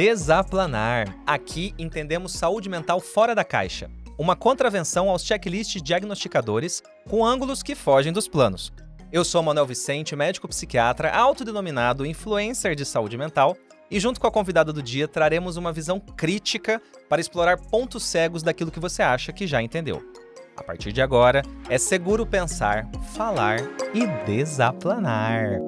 Desaplanar. Aqui entendemos saúde mental fora da caixa. Uma contravenção aos checklists diagnosticadores com ângulos que fogem dos planos. Eu sou Manuel Vicente, médico psiquiatra, autodenominado influencer de saúde mental, e junto com a convidada do dia traremos uma visão crítica para explorar pontos cegos daquilo que você acha que já entendeu. A partir de agora, é seguro pensar, falar e desaplanar.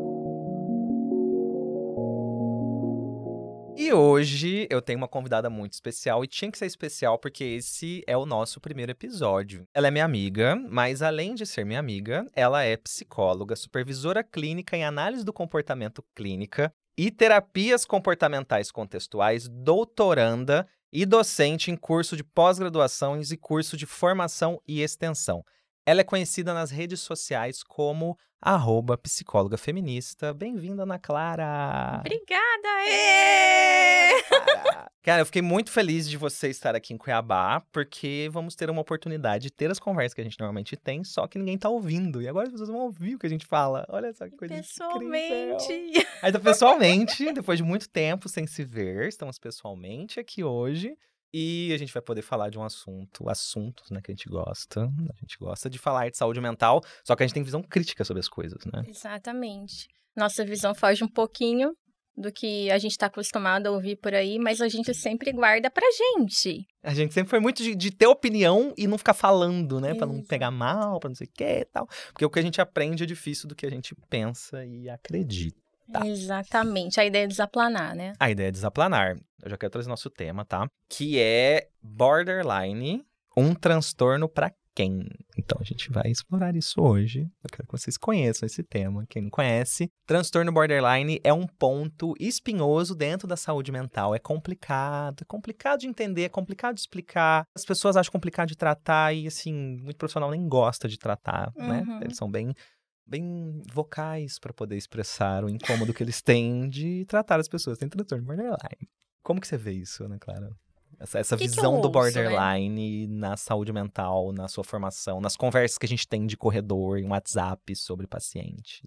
E hoje eu tenho uma convidada muito especial e tinha que ser especial porque esse é o nosso primeiro episódio. Ela é minha amiga, mas além de ser minha amiga, ela é psicóloga, supervisora clínica em análise do comportamento clínica e terapias comportamentais contextuais, doutoranda e docente em curso de pós-graduações e curso de formação e extensão. Ela é conhecida nas redes sociais como arroba psicóloga feminista. Bem-vinda, Ana Clara! Obrigada! Ê! Cara, eu fiquei muito feliz de você estar aqui em Cuiabá, porque vamos ter uma oportunidade de ter as conversas que a gente normalmente tem, só que ninguém tá ouvindo. E agora as pessoas vão ouvir o que a gente fala. Olha só que coisa Pessoalmente! Incrível. Ainda pessoalmente, depois de muito tempo sem se ver, estamos pessoalmente aqui hoje. E a gente vai poder falar de um assunto, assuntos, né, que a gente gosta. A gente gosta de falar de saúde mental, só que a gente tem visão crítica sobre as coisas, né? Exatamente. Nossa visão foge um pouquinho do que a gente está acostumado a ouvir por aí, mas a gente sempre guarda pra gente. A gente sempre foi muito de, de ter opinião e não ficar falando, né? Pra não Isso. pegar mal, pra não sei o que e tal. Porque o que a gente aprende é difícil do que a gente pensa e acredita. Tá. Exatamente. A ideia é desaplanar, né? A ideia é desaplanar. Eu já quero trazer nosso tema, tá? Que é borderline, um transtorno pra quem? Então a gente vai explorar isso hoje. Eu quero que vocês conheçam esse tema. Quem não conhece, transtorno borderline é um ponto espinhoso dentro da saúde mental. É complicado, é complicado de entender, é complicado de explicar. As pessoas acham complicado de tratar e assim, muito profissional nem gosta de tratar, né? Uhum. Eles são bem bem vocais para poder expressar o incômodo que eles têm de tratar as pessoas que têm transtorno borderline. Como que você vê isso, Ana Clara? Essa, essa Que que visão do ouço, né? borderline na saúde mental, na sua formação, nas conversas que a gente tem de corredor, em WhatsApp sobre pacientes.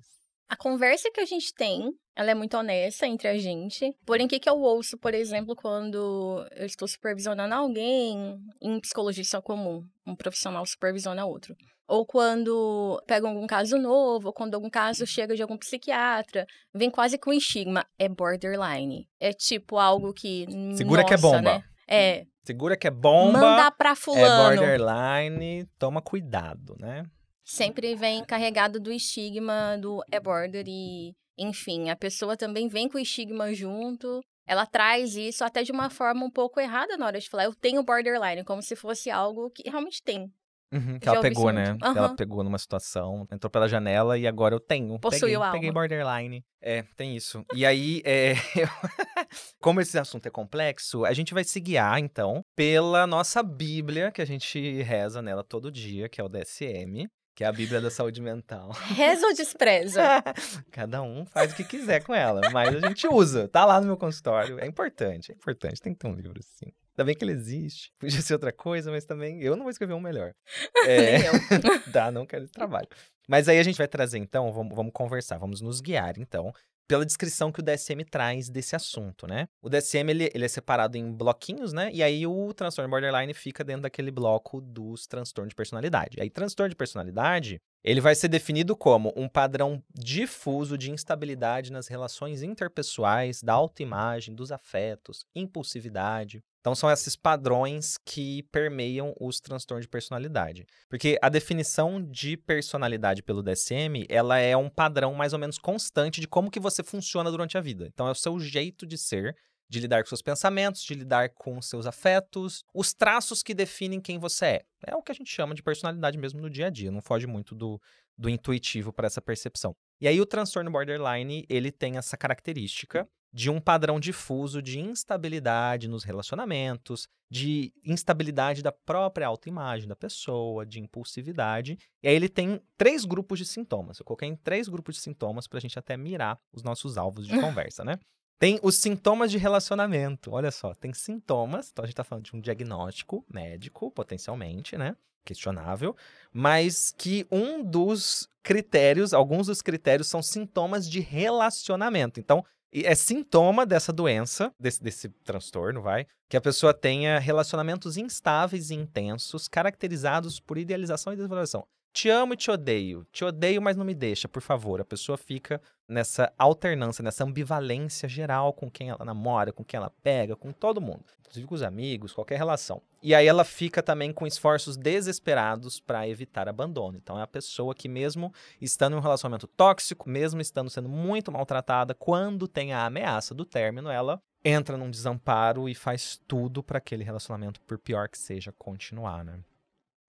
A conversa que a gente tem, ela é muito honesta entre a gente. Porém, o que, que eu ouço, por exemplo, quando eu estou supervisionando alguém em psicologia é comum, um profissional supervisiona outro. Ou quando pega algum caso novo, ou quando algum caso chega de algum psiquiatra, vem quase com estigma, é borderline. É tipo algo que. Segura que é nossa, bomba. Né? É. Segura que é bomba, Mandar pra é fulano. borderline, toma cuidado, né? sempre vem carregado do estigma do é border e, enfim, a pessoa também vem com o estigma junto. Ela traz isso até de uma forma um pouco errada na hora de falar, eu tenho borderline, como se fosse algo que realmente tem. Uhum, que Já ela pegou, né? Que Ela pegou numa situação, entrou pela janela e agora eu tenho. Possuiu peguei, a peguei alma. borderline. É, tem isso. E aí, é, eu- como esse assunto é complexo, a gente vai se guiar, então, pela nossa Bíblia, que a gente reza nela todo dia, que é o DSM, que é a Bíblia da Saúde Mental. Reza ou despreza? Cada um faz o que quiser com ela, mas a gente usa. Tá lá no meu consultório. É importante, é importante. Tem que ter um livro assim. Ainda bem que ele existe. Podia ser outra coisa, mas também eu não vou escrever um melhor. É, Nem eu. dá, não quero esse trabalho. Mas aí a gente vai trazer, então, vamos, vamos conversar, vamos nos guiar, então, pela descrição que o DSM traz desse assunto, né? O DSM, ele, ele é separado em bloquinhos, né? E aí o transtorno borderline fica dentro daquele bloco dos transtornos de personalidade. Aí, transtorno de personalidade, ele vai ser definido como um padrão difuso de instabilidade nas relações interpessoais, da autoimagem, dos afetos, impulsividade. Então, são esses padrões que permeiam os transtornos de personalidade. Porque a definição de personalidade pelo DSM, ela é um padrão mais ou menos constante de como que você funciona durante a vida. Então, é o seu jeito de ser, de lidar com seus pensamentos, de lidar com seus afetos, os traços que definem quem você é. É o que a gente chama de personalidade mesmo no dia a dia, não foge muito do, do intuitivo para essa percepção. E aí o transtorno borderline, ele tem essa característica de um padrão difuso de instabilidade nos relacionamentos, de instabilidade da própria autoimagem da pessoa, de impulsividade. E aí ele tem três grupos de sintomas. Eu coloquei em três grupos de sintomas para a gente até mirar os nossos alvos de conversa, né? Tem os sintomas de relacionamento. Olha só, tem sintomas. Então a gente tá falando de um diagnóstico médico, potencialmente, né? Questionável. Mas que um dos critérios, alguns dos critérios são sintomas de relacionamento. Então, é sintoma dessa doença, desse, desse transtorno, vai, que a pessoa tenha relacionamentos instáveis e intensos, caracterizados por idealização e desvalorização. Te amo e te odeio. Te odeio, mas não me deixa, por favor. A pessoa fica nessa alternância, nessa ambivalência geral com quem ela namora, com quem ela pega, com todo mundo, inclusive com os amigos, qualquer relação. E aí ela fica também com esforços desesperados para evitar abandono. Então é a pessoa que mesmo estando em um relacionamento tóxico, mesmo estando sendo muito maltratada, quando tem a ameaça do término, ela entra num desamparo e faz tudo para aquele relacionamento, por pior que seja, continuar, né?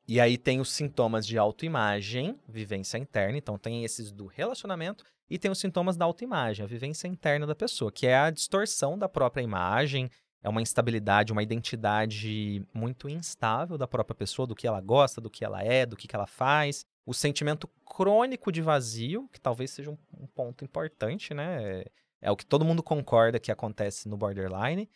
E aí tem os sintomas de autoimagem, vivência interna. Então tem esses do relacionamento e tem os sintomas da autoimagem, a vivência interna da pessoa, que é a distorção da própria imagem, é uma instabilidade, uma identidade muito instável da própria pessoa, do que ela gosta, do que ela é, do que, que ela faz. O sentimento crônico de vazio, que talvez seja um, um ponto importante, né? É, é o que todo mundo concorda que acontece no borderline.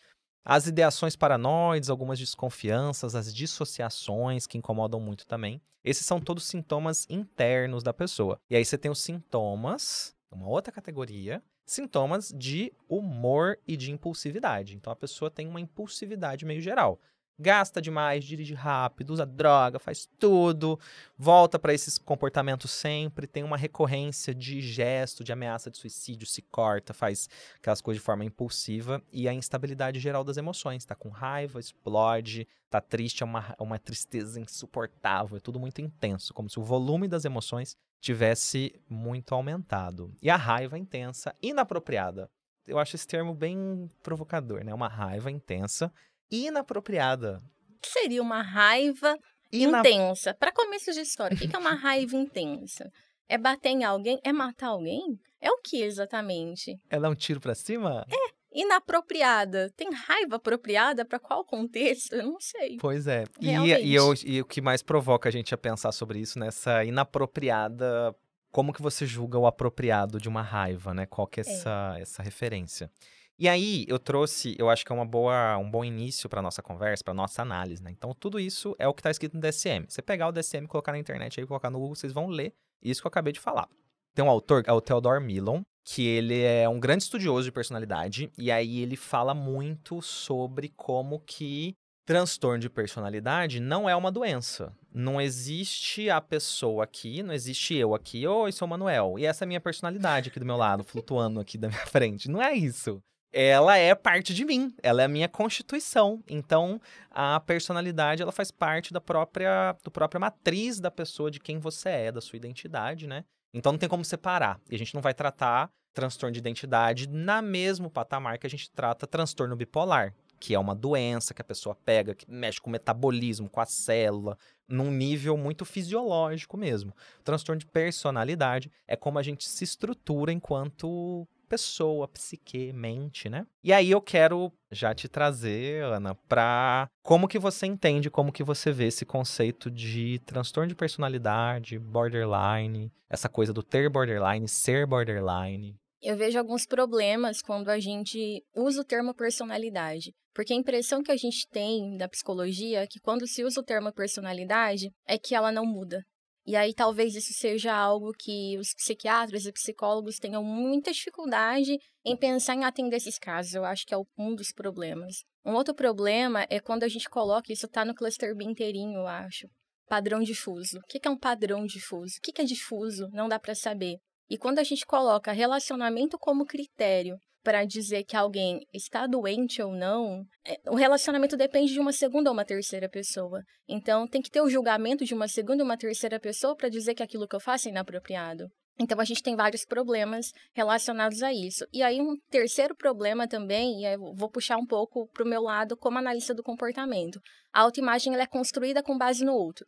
As ideações paranoides, algumas desconfianças, as dissociações que incomodam muito também. Esses são todos sintomas internos da pessoa. E aí você tem os sintomas, uma outra categoria, sintomas de humor e de impulsividade. Então a pessoa tem uma impulsividade meio geral gasta demais, dirige rápido, usa droga, faz tudo, volta para esses comportamentos sempre, tem uma recorrência de gesto, de ameaça de suicídio, se corta, faz aquelas coisas de forma impulsiva e a instabilidade geral das emoções, tá com raiva, explode, tá triste, é uma, é uma tristeza insuportável, é tudo muito intenso, como se o volume das emoções tivesse muito aumentado. E a raiva intensa, inapropriada. Eu acho esse termo bem provocador, né? Uma raiva intensa inapropriada. que seria uma raiva intensa? Para começo de história, o que é uma raiva intensa? É bater em alguém? É matar alguém? É o que exatamente? É dar um tiro para cima? É. Inapropriada. Tem raiva apropriada para qual contexto? Eu não sei. Pois é. E, e, eu, e o que mais provoca a gente a pensar sobre isso, nessa inapropriada como que você julga o apropriado de uma raiva, né? Qual que é, é. essa, essa referência? E aí eu trouxe, eu acho que é uma boa, um bom início para nossa conversa, para nossa análise, né? Então tudo isso é o que está escrito no DSM. Você pegar o DSM, colocar na internet aí, colocar no Google, vocês vão ler isso que eu acabei de falar. Tem um autor, é o Theodore Millon, que ele é um grande estudioso de personalidade e aí ele fala muito sobre como que transtorno de personalidade não é uma doença. Não existe a pessoa aqui, não existe eu aqui, oi, sou o Manuel, e essa é a minha personalidade aqui do meu lado, flutuando aqui da minha frente. Não é isso ela é parte de mim, ela é a minha constituição. Então, a personalidade, ela faz parte da própria, do própria matriz da pessoa, de quem você é, da sua identidade, né? Então, não tem como separar. E a gente não vai tratar transtorno de identidade na mesmo patamar que a gente trata transtorno bipolar, que é uma doença que a pessoa pega, que mexe com o metabolismo, com a célula, num nível muito fisiológico mesmo. O transtorno de personalidade é como a gente se estrutura enquanto pessoa, psique, mente, né? E aí eu quero já te trazer, Ana, para como que você entende, como que você vê esse conceito de transtorno de personalidade, borderline, essa coisa do ter borderline, ser borderline. Eu vejo alguns problemas quando a gente usa o termo personalidade. Porque a impressão que a gente tem da psicologia é que quando se usa o termo personalidade é que ela não muda. E aí talvez isso seja algo que os psiquiatras e psicólogos tenham muita dificuldade em pensar em atender esses casos. Eu acho que é um dos problemas. Um outro problema é quando a gente coloca, isso está no cluster B inteirinho, eu acho. Padrão difuso. O que é um padrão difuso? O que é difuso? Não dá para saber. E quando a gente coloca relacionamento como critério para dizer que alguém está doente ou não, é, o relacionamento depende de uma segunda ou uma terceira pessoa. Então, tem que ter o julgamento de uma segunda ou uma terceira pessoa para dizer que aquilo que eu faço é inapropriado. Então, a gente tem vários problemas relacionados a isso. E aí, um terceiro problema também, e vou puxar um pouco para o meu lado como analista do comportamento. A autoimagem ela é construída com base no outro.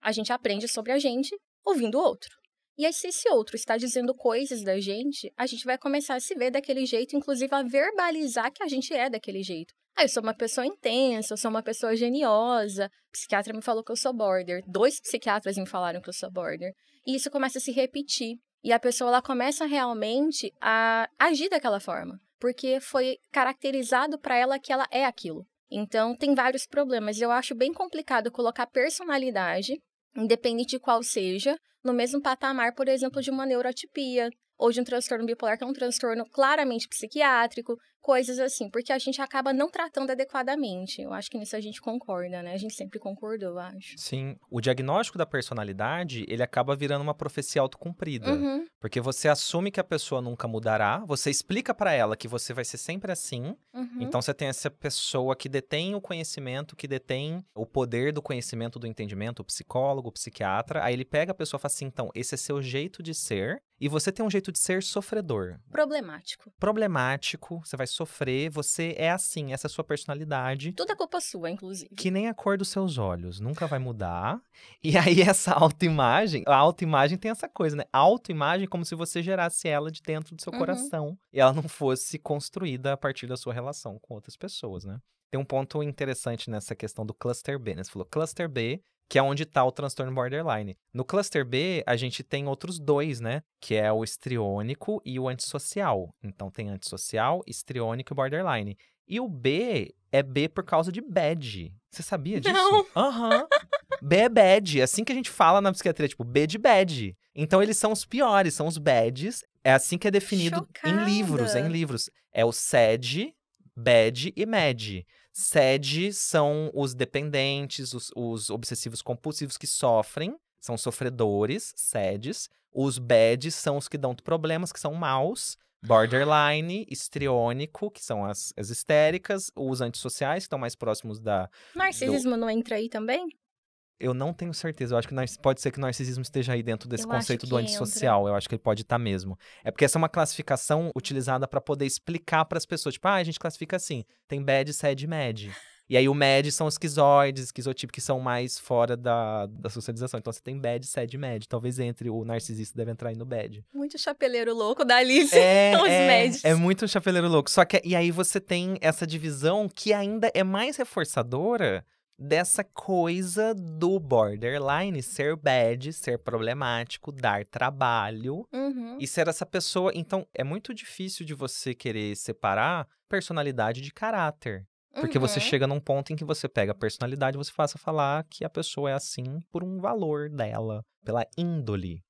A gente aprende sobre a gente ouvindo o outro. E aí, se esse outro está dizendo coisas da gente, a gente vai começar a se ver daquele jeito, inclusive a verbalizar que a gente é daquele jeito. Ah, eu sou uma pessoa intensa, eu sou uma pessoa geniosa. O psiquiatra me falou que eu sou border. Dois psiquiatras me falaram que eu sou border. E isso começa a se repetir. E a pessoa ela começa realmente a agir daquela forma, porque foi caracterizado para ela que ela é aquilo. Então, tem vários problemas. Eu acho bem complicado colocar personalidade independente de qual seja, no mesmo patamar, por exemplo, de uma neurotipia. ou de um transtorno bipolar, que é um transtorno claramente psiquiátrico, coisas assim, porque a gente acaba não tratando adequadamente. Eu acho que nisso a gente concorda, né? A gente sempre concordou, eu acho. Sim. O diagnóstico da personalidade, ele acaba virando uma profecia autocumprida. Uhum. Porque você assume que a pessoa nunca mudará, você explica para ela que você vai ser sempre assim. Uhum. Então você tem essa pessoa que detém o conhecimento, que detém o poder do conhecimento, do entendimento, o psicólogo, o psiquiatra. Aí ele pega a pessoa e fala assim: então, esse é seu jeito de ser. E você tem um jeito de ser sofredor. Problemático. Problemático, você vai sofrer, você é assim, essa é a sua personalidade. Tudo é culpa sua, inclusive. Que nem a cor dos seus olhos, nunca vai mudar. E aí essa autoimagem, a autoimagem tem essa coisa, né? Autoimagem é como se você gerasse ela de dentro do seu uhum. coração e ela não fosse construída a partir da sua relação com outras pessoas, né? Tem um ponto interessante nessa questão do cluster B, né? Você falou cluster B que é onde está o transtorno borderline. No cluster B, a gente tem outros dois, né? Que é o estriônico e o antissocial. Então tem antissocial, estriônico e borderline. E o B é B por causa de bad. Você sabia disso? Não. Aham. Uhum. B é bad. É assim que a gente fala na psiquiatria, tipo, B de bad. Então eles são os piores, são os bads. É assim que é definido Chocada. em livros, é em livros. É o SED, bad e mad. SED são os dependentes, os, os obsessivos compulsivos que sofrem, são sofredores, SEDs. Os BADs são os que dão problemas, que são maus. Borderline, histriônico, que são as, as histéricas. Os antissociais, que estão mais próximos da. Narcisismo do... não entra aí também? Eu não tenho certeza. Eu acho que pode ser que o narcisismo esteja aí dentro desse eu conceito do antissocial. Entra. Eu acho que ele pode estar mesmo. É porque essa é uma classificação utilizada para poder explicar para as pessoas. Tipo, ah, a gente classifica assim: tem bad, sad, mad. E aí o med são os esquizoides, esquizotípicos que são mais fora da, da socialização. Então você tem bad, sad, med. Talvez entre o narcisista deve entrar aí no bad. Muito chapeleiro louco da Alice. É, os é, é muito chapeleiro louco. Só que e aí você tem essa divisão que ainda é mais reforçadora dessa coisa do borderline ser bad, ser problemático, dar trabalho uhum. e ser essa pessoa. Então, é muito difícil de você querer separar personalidade de caráter. Porque uhum. você chega num ponto em que você pega a personalidade e você passa a falar que a pessoa é assim por um valor dela, pela índole.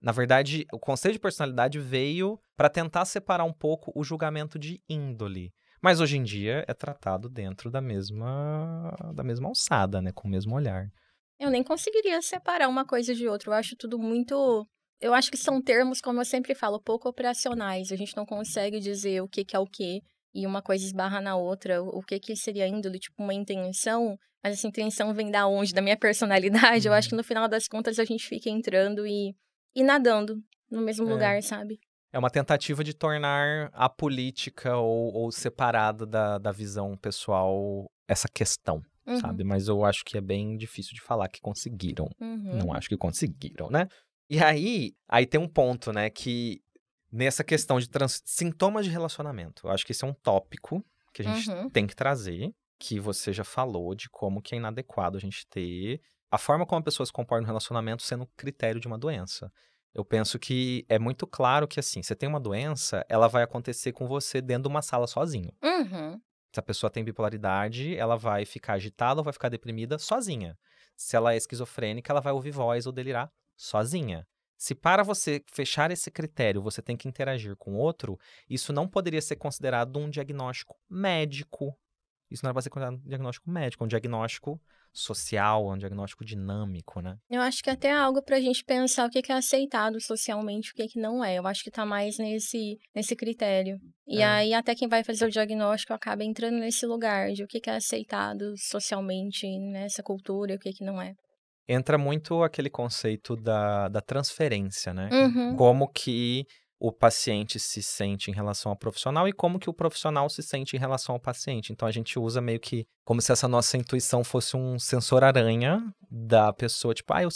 Na verdade, o conceito de personalidade veio para tentar separar um pouco o julgamento de índole. Mas hoje em dia é tratado dentro da mesma da mesma alçada, né, com o mesmo olhar. Eu nem conseguiria separar uma coisa de outra. Eu acho tudo muito eu acho que são termos, como eu sempre falo, pouco operacionais. A gente não consegue dizer o que, que é o que e uma coisa esbarra na outra. O que, que seria índole, tipo, uma intenção, mas essa intenção vem da onde? Da minha personalidade. Uhum. Eu acho que uhum. no final das contas a gente fica entrando e, e nadando no mesmo é. lugar, sabe? É uma tentativa de tornar a política ou, ou separada da, da visão pessoal essa questão, uhum. sabe? Mas eu acho que é bem difícil de falar que conseguiram. Uhum. Não acho que conseguiram, né? E aí, aí tem um ponto, né, que nessa questão de trans... sintomas de relacionamento, eu acho que esse é um tópico que a gente uhum. tem que trazer, que você já falou de como que é inadequado a gente ter a forma como a pessoa se comporta no relacionamento sendo critério de uma doença. Eu penso que é muito claro que, assim, você tem uma doença, ela vai acontecer com você dentro de uma sala sozinho. Uhum. Se a pessoa tem bipolaridade, ela vai ficar agitada ou vai ficar deprimida sozinha. Se ela é esquizofrênica, ela vai ouvir voz ou delirar sozinha. Se para você fechar esse critério você tem que interagir com outro, isso não poderia ser considerado um diagnóstico médico. Isso não era para ser considerado um diagnóstico médico, um diagnóstico social, um diagnóstico dinâmico, né? Eu acho que até é algo pra gente pensar o que é aceitado socialmente, o que não é. Eu acho que tá mais nesse, nesse critério. E é. aí até quem vai fazer o diagnóstico acaba entrando nesse lugar de o que é aceitado socialmente nessa cultura e o que não é. Entra muito aquele conceito da, da transferência, né? Uhum. Como que o paciente se sente em relação ao profissional e como que o profissional se sente em relação ao paciente. Então a gente usa meio que como se essa nossa intuição fosse um sensor aranha da pessoa, tipo, ah, eu,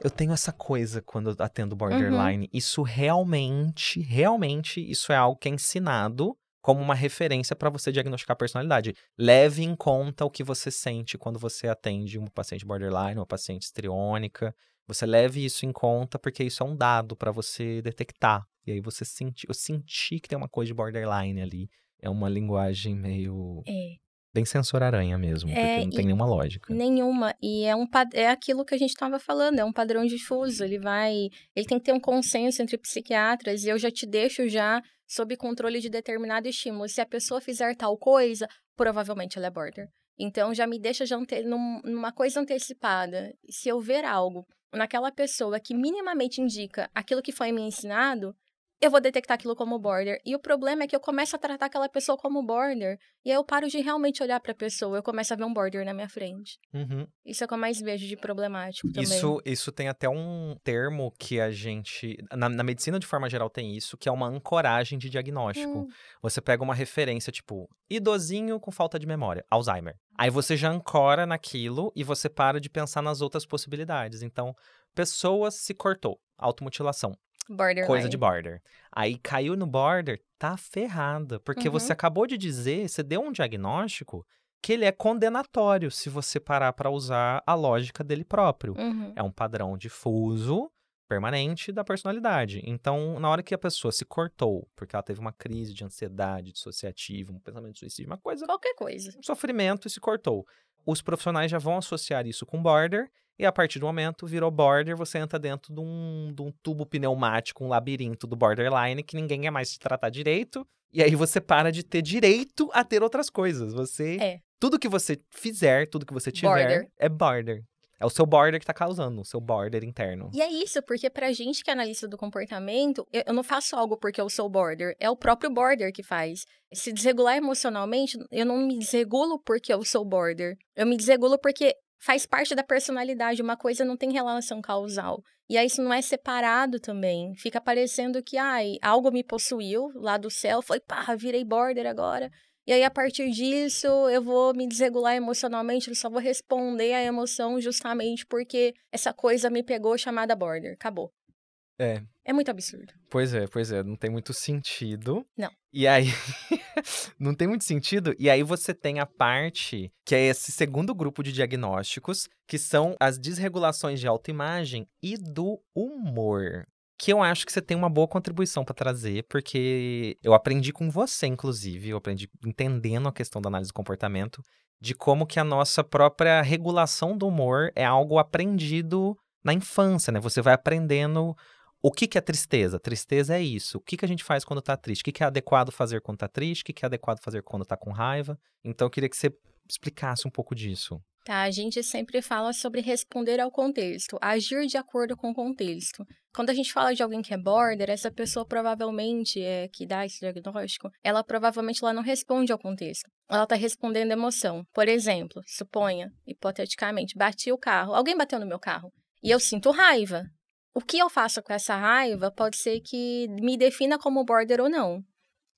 eu tenho essa coisa quando eu atendo borderline. Uhum. Isso realmente, realmente, isso é algo que é ensinado como uma referência para você diagnosticar a personalidade. Leve em conta o que você sente quando você atende uma paciente borderline, uma paciente estriônica. Você leve isso em conta porque isso é um dado para você detectar. E aí você sentir, eu senti que tem uma coisa de borderline ali. É uma linguagem meio é. Bem censor aranha mesmo, porque É, não tem nenhuma lógica. Nenhuma. E é um é aquilo que a gente estava falando, é um padrão difuso. Ele vai. Ele tem que ter um consenso entre psiquiatras, e eu já te deixo já sob controle de determinado estímulo. Se a pessoa fizer tal coisa, provavelmente ela é border. Então já me deixa já num- numa coisa antecipada. Se eu ver algo naquela pessoa que minimamente indica aquilo que foi me ensinado, eu vou detectar aquilo como border. E o problema é que eu começo a tratar aquela pessoa como border, e aí eu paro de realmente olhar pra pessoa, eu começo a ver um border na minha frente. Uhum. Isso é o que eu mais vejo de problemático também. Isso, isso tem até um termo que a gente. Na, na medicina, de forma geral, tem isso, que é uma ancoragem de diagnóstico. Hum, Você pega uma referência, tipo, idosinho com falta de memória, Alzheimer. Aí você já ancora naquilo e você para de pensar nas outras possibilidades. Então, pessoa se cortou, automutilação, borderline. coisa de border. Aí caiu no border, tá ferrada. Porque Uhum. você acabou de dizer, você deu um diagnóstico que ele é condenatório se você parar pra usar a lógica dele próprio. Uhum. É um padrão difuso, permanente da personalidade. Então, na hora que a pessoa se cortou, porque ela teve uma crise de ansiedade dissociativa, um pensamento de suicídio, uma coisa, Qualquer coisa. um sofrimento e se cortou. Os profissionais já vão associar isso com border, e a partir do momento virou border, você entra dentro de um, de um tubo pneumático, um labirinto do borderline, que ninguém quer mais te tratar direito. E aí você para de ter direito a ter outras coisas. Você. É. Tudo que você fizer, tudo que você tiver, Border. é border. É o seu border que tá causando, o seu border interno. E é isso, porque pra gente que é analista do comportamento, eu, eu não faço algo porque eu sou border, é o próprio border que faz. Se desregular emocionalmente, eu não me desregulo porque eu sou border. Eu me desregulo porque faz parte da personalidade, uma coisa não tem relação causal. E aí isso não é separado também. Fica parecendo que, ai, algo me possuiu lá do céu, foi, pá, virei border agora. E aí, a partir disso, eu vou me desregular emocionalmente, eu só vou responder à emoção justamente porque essa coisa me pegou chamada border. Acabou. É. É muito absurdo. Pois é, pois é, não tem muito sentido. Não. E aí, não tem muito sentido. E aí você tem a parte que é esse segundo grupo de diagnósticos, que são as desregulações de autoimagem e do humor. Que eu acho que você tem uma boa contribuição para trazer, porque eu aprendi com você, inclusive, eu aprendi entendendo a questão da análise do comportamento, de como que a nossa própria regulação do humor é algo aprendido na infância, né? Você vai aprendendo o que, que é tristeza? Tristeza é isso. O que, que a gente faz quando tá triste? O que, que é adequado fazer quando tá triste? O que, que é adequado fazer quando tá com raiva? Então, eu queria que você explicasse um pouco disso. Tá, a gente sempre fala sobre responder ao contexto, agir de acordo com o contexto. Quando a gente fala de alguém que é border, essa pessoa provavelmente é que dá esse diagnóstico, ela provavelmente ela não responde ao contexto. Ela está respondendo emoção. Por exemplo, suponha, hipoteticamente, bati o carro, alguém bateu no meu carro e eu sinto raiva. O que eu faço com essa raiva pode ser que me defina como border ou não.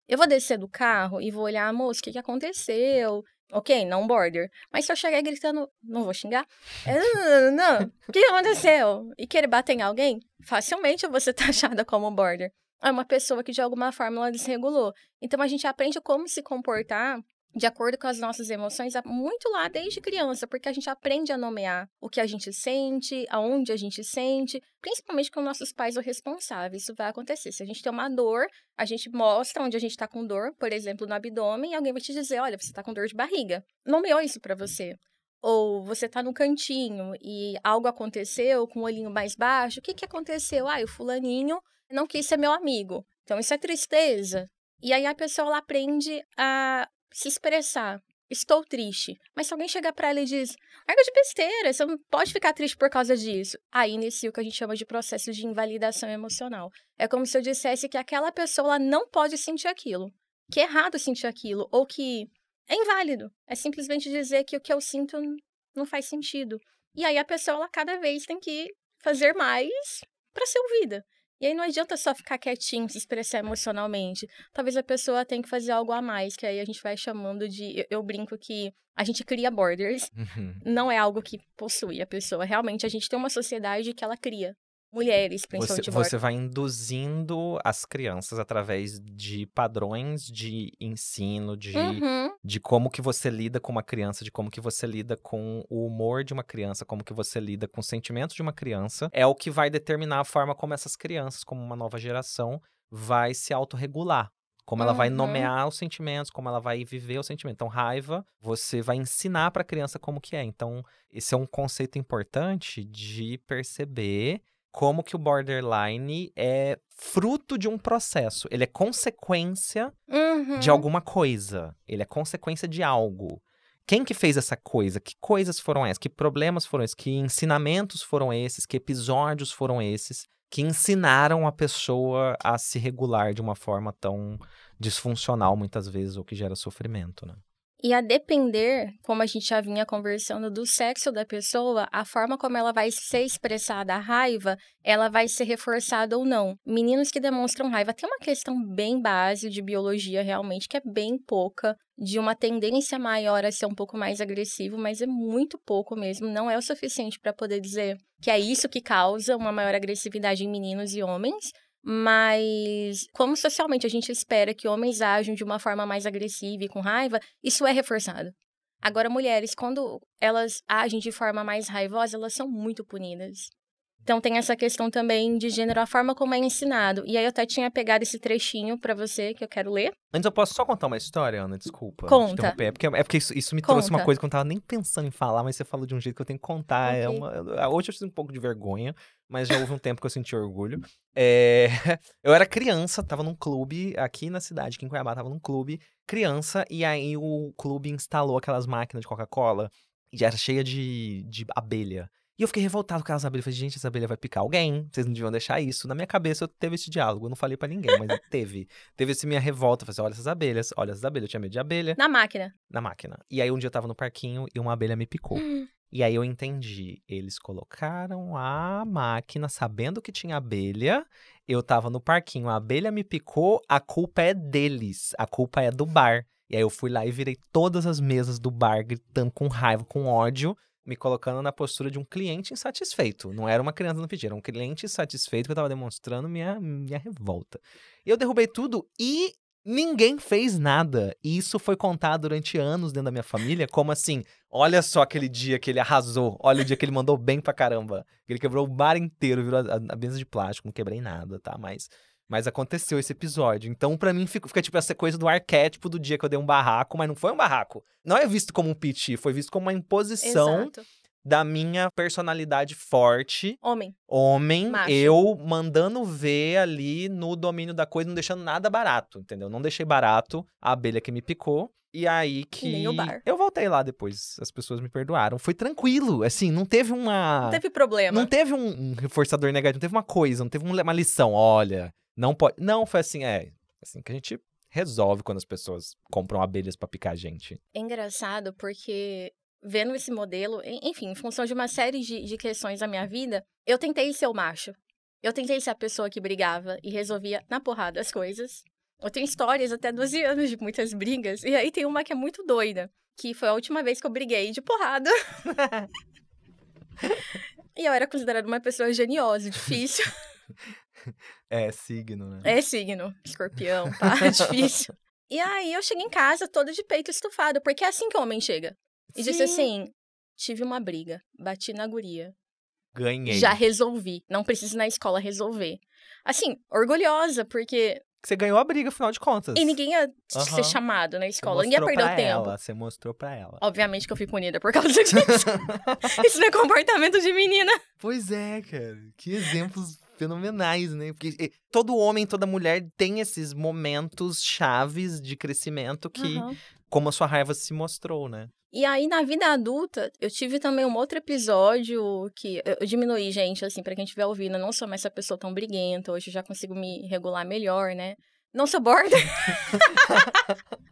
Eu vou descer do carro e vou olhar, moço, o que, que aconteceu? Ok, não border. Mas se eu chegar gritando, não vou xingar? É, Não, não, não. O que aconteceu? E querer bater em alguém? Facilmente eu vou ser taxada como border. É uma pessoa que de alguma forma ela desregulou. Então a gente aprende como se comportar de acordo com as nossas emoções muito lá desde criança, porque a gente aprende a nomear o que a gente sente, aonde a gente sente, principalmente com nossos pais ou responsáveis. Isso vai acontecer. Se a gente tem uma dor, a gente mostra onde a gente está com dor, por exemplo, no abdômen, e alguém vai te dizer: olha, você está com dor de barriga. Nomeou isso para você. Ou você está no cantinho e algo aconteceu com o olhinho mais baixo. O que, que aconteceu? Ah, o fulaninho não quis ser meu amigo. Então isso é tristeza. E aí a pessoa ela aprende a se expressar. Estou triste. Mas se alguém chegar para ela e diz, larga de besteira, você não pode ficar triste por causa disso. Aí inicia o que a gente chama de processo de invalidação emocional. É como se eu dissesse que aquela pessoa não pode sentir aquilo. Que é errado sentir aquilo. Ou que é inválido. É simplesmente dizer que o que eu sinto não faz sentido. E aí a pessoa ela cada vez tem que fazer mais para ser ouvida. E aí não adianta só ficar quietinho, se expressar emocionalmente. Talvez a pessoa tenha que fazer algo a mais, que aí a gente vai chamando de. Eu, eu brinco que a gente cria borders, Uhum. não é algo que possui a pessoa. Realmente a gente tem uma sociedade que ela cria. Mulheres, Você, principalmente você vai induzindo as crianças através de padrões de ensino, de, Uhum. de como que você lida com uma criança, de como que você lida com o humor de uma criança, como que você lida com os sentimentos de uma criança, é o que vai determinar a forma como essas crianças, como uma nova geração, vai se autorregular como ela vai Uhum. nomear os sentimentos, como ela vai viver o sentimento. Então, raiva, você vai ensinar para a criança como que é. Então, esse é um conceito importante de perceber como que o borderline é fruto de um processo. Ele é consequência Uhum. de alguma coisa. Ele é consequência de algo. Quem que fez essa coisa? Que coisas foram essas? Que problemas foram esses? Que ensinamentos foram esses? Que episódios foram esses? Que ensinaram a pessoa a se regular de uma forma tão disfuncional, muitas vezes, ou que gera sofrimento, né? E a depender, como a gente já vinha conversando, do sexo da pessoa, a forma como ela vai ser expressada a raiva, ela vai ser reforçada ou não. Meninos que demonstram raiva tem uma questão bem base de biologia, realmente, que é bem pouca, de uma tendência maior a ser um pouco mais agressivo, mas é muito pouco mesmo. Não é o suficiente para poder dizer que é isso que causa uma maior agressividade em meninos e homens. Mas, como socialmente a gente espera que homens ajam de uma forma mais agressiva e com raiva, isso é reforçado. Agora, mulheres, quando elas agem de forma mais raivosa, elas são muito punidas. Então, tem essa questão também de gênero, a forma como é ensinado. E aí, eu até tinha pegado esse trechinho pra você, que eu quero ler. Antes, eu posso só contar uma história, Ana? Desculpa. Conta. É porque, é porque isso, isso me trouxe uma Conta. coisa que eu não tava nem pensando em falar, mas você falou de um jeito que eu tenho que contar. É Ok. uma, eu- hoje eu sinto um pouco de vergonha, mas já houve um tempo que eu senti orgulho. É, eu era criança, tava num clube aqui na cidade, aqui em Cuiabá, tava num clube, criança, e aí o clube instalou aquelas máquinas de Coca-Cola e era cheia de, de abelha. E eu fiquei revoltado com aquelas abelhas. Falei, gente, essa abelha vai picar alguém. Vocês não deviam deixar isso. Na minha cabeça, eu teve esse diálogo. Eu não falei pra ninguém, mas teve. Teve essa minha revolta. Falei, assim, olha essas abelhas, olha essas abelhas. Eu tinha medo de abelha Na máquina. na máquina. E aí um dia eu tava no parquinho e uma abelha me picou. E aí eu entendi. Eles colocaram a máquina sabendo que tinha abelha. Eu tava no parquinho, a abelha me picou, a culpa é deles. A culpa é do bar. E aí eu fui lá e virei todas as mesas do bar, gritando com raiva, com ódio, me colocando na postura de um cliente insatisfeito. Não era uma criança no pedir, era um cliente insatisfeito que eu tava demonstrando minha, minha revolta. Eu derrubei tudo e ninguém fez nada. E isso foi contado durante anos dentro da minha família, como assim, olha só aquele dia que ele arrasou, olha o dia que ele mandou bem pra caramba. Ele quebrou o bar inteiro, virou a, a mesa de plástico, não quebrei nada, tá? Mas, mas aconteceu esse episódio. Então, pra mim, fica, fica tipo essa coisa do arquétipo do dia que eu dei um barraco, mas não foi um barraco. Não é visto como um piti, foi visto como uma imposição Exato. Da minha personalidade forte Homem. homem, Macho. eu mandando ver ali no domínio da coisa, não deixando nada barato, entendeu? Não deixei barato a abelha que me picou. E aí que. nem o bar. Eu voltei lá depois, as pessoas me perdoaram. Foi tranquilo, assim, não teve uma. Não teve problema. Não teve um, um reforçador negativo, não teve uma coisa, não teve um- uma lição. Olha, não pode. Não, foi assim, é. Assim que a gente resolve quando as pessoas compram abelhas pra picar a gente. É engraçado porque vendo esse modelo, en- enfim, em função de uma série de, de questões da minha vida, eu tentei ser o macho. Eu tentei ser a pessoa que brigava e resolvia na porrada as coisas. Eu tenho histórias até 12 anos de muitas brigas. E aí tem uma que é muito doida, que foi a última vez que eu briguei de porrada. e eu era considerada uma pessoa geniosa, difícil. É, signo, né? É signo, escorpião, pá, difícil. E aí eu cheguei em casa toda de peito estufado, porque é assim que o homem chega. E disse Sim. assim: tive uma briga, bati na guria. Ganhei. Já resolvi. Não preciso ir na escola resolver. Assim, orgulhosa, porque. Você ganhou a briga, afinal de contas. E ninguém ia Aham. ser chamado na escola. Ninguém ia perder o tempo. Ela, você mostrou pra ela. Obviamente que eu fui punida por causa disso. Isso não é comportamento de menina. Pois é, cara. Que exemplos fenomenais, né? Porque todo homem, toda mulher tem esses momentos chaves de crescimento que, Aham. Como a sua raiva se mostrou, né? E aí, na vida adulta, eu tive também um outro episódio que eu, diminuí, gente, assim, pra quem estiver ouvindo. Eu não sou mais essa pessoa tão briguenta. Hoje eu já consigo me regular melhor, né? Não sou border.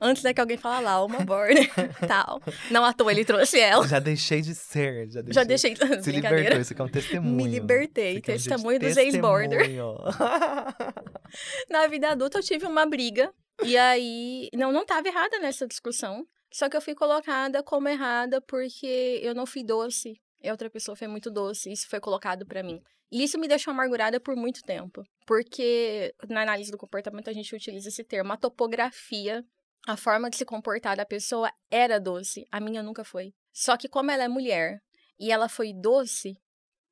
Antes é que alguém fala lá, uma border, tal. Não à toa ele trouxe ela. Já deixei de ser, já deixei. Já deixei. Se libertou, isso aqui é um testemunho. Me libertei. É de Testemunho dos ex-border. testemunho. Na vida adulta eu tive uma briga. E aí, não, não tava errada nessa discussão. Só que eu fui colocada como errada porque eu não fui doce. E outra pessoa foi muito doce. Isso foi colocado pra mim. E isso me deixou amargurada por muito tempo. Porque na análise do comportamento a gente utiliza esse termo. A topografia, a forma de se comportar da pessoa era doce. A minha nunca foi. Só que como ela é mulher e ela foi doce,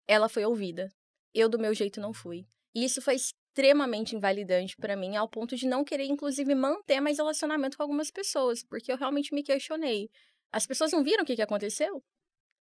ela foi ouvida. Eu, do meu jeito, não fui. E isso foi extremamente invalidante pra mim, ao ponto de não querer, inclusive, manter mais relacionamento com algumas pessoas, porque eu realmente me questionei. As pessoas não viram o que, que aconteceu?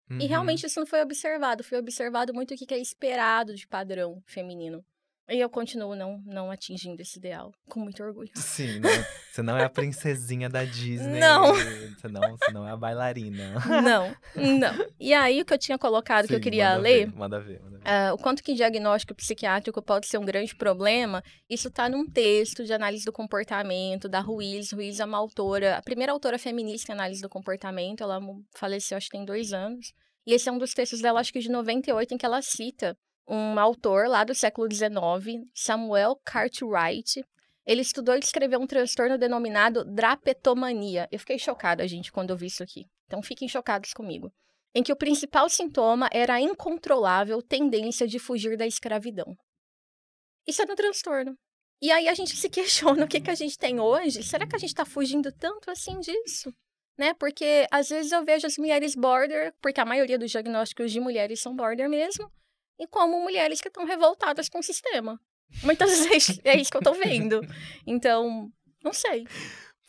Uhum. E realmente isso não foi observado. Foi observado muito o que que é esperado de padrão feminino. E eu continuo não, não atingindo esse ideal, com muito orgulho. Sim, não, você não é a princesinha da Disney. Não. Você não, você não é a bailarina. Não, não. E aí, o que eu tinha colocado, que eu Sim, queria manda ler, Ver, manda ver, manda ver. ah, o quanto que diagnóstico psiquiátrico pode ser um grande problema, isso está num texto de análise do comportamento da Ruiz. Ruiz é uma autora, a primeira autora feminista em análise do comportamento, ela faleceu acho que tem dois anos. E esse é um dos textos dela, acho que de 98, em que ela cita um autor lá do século XIX, Samuel Cartwright. Ele estudou e escreveu um transtorno denominado drapetomania. Eu fiquei chocada, gente, quando eu vi isso aqui. Então fiquem chocados comigo. Em que o principal sintoma era a incontrolável tendência de fugir da escravidão. Isso é no transtorno. E aí a gente se questiona o que, que a gente tem hoje. Será que a gente está fugindo tanto assim disso? Né? Porque às vezes eu vejo as mulheres border, porque a maioria dos diagnósticos de mulheres são border mesmo, e como mulheres que estão revoltadas com o sistema. Muitas vezes é isso que eu tô vendo. Então, não sei.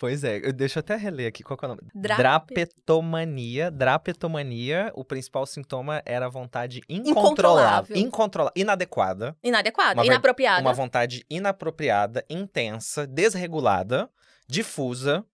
Pois é, eu, deixa eu até reler aqui. Qual é o nome? Drape- Drapetomania. Drapetomania, o principal sintoma era a vontade incontrolável. Incontrolável. Incontrolável. Inadequada. Inadequada, Uma inapropriada. Uma vontade inapropriada, intensa, desregulada, difusa.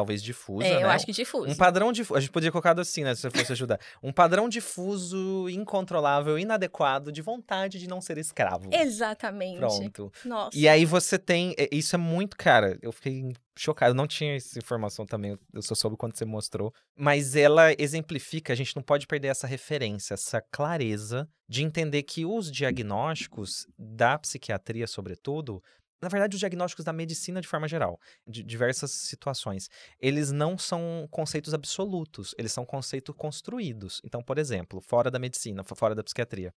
Talvez difusa, é, né? eu acho que difuso. Um padrão difuso. A gente podia colocar assim, né? Se você fosse ajudar. Um padrão difuso, incontrolável, inadequado, de vontade de não ser escravo. Exatamente. Pronto. Nossa. E aí você tem. Isso é muito, cara. Eu fiquei chocado. Eu não tinha essa informação também. Eu só soube quando você mostrou. Mas ela exemplifica, a gente não pode perder essa referência, essa clareza de entender que os diagnósticos da psiquiatria, sobretudo. Na verdade, os diagnósticos da medicina de forma geral, de diversas situações, eles não são conceitos absolutos, eles são conceitos construídos. Então, por exemplo, fora da medicina, fora da psiquiatria,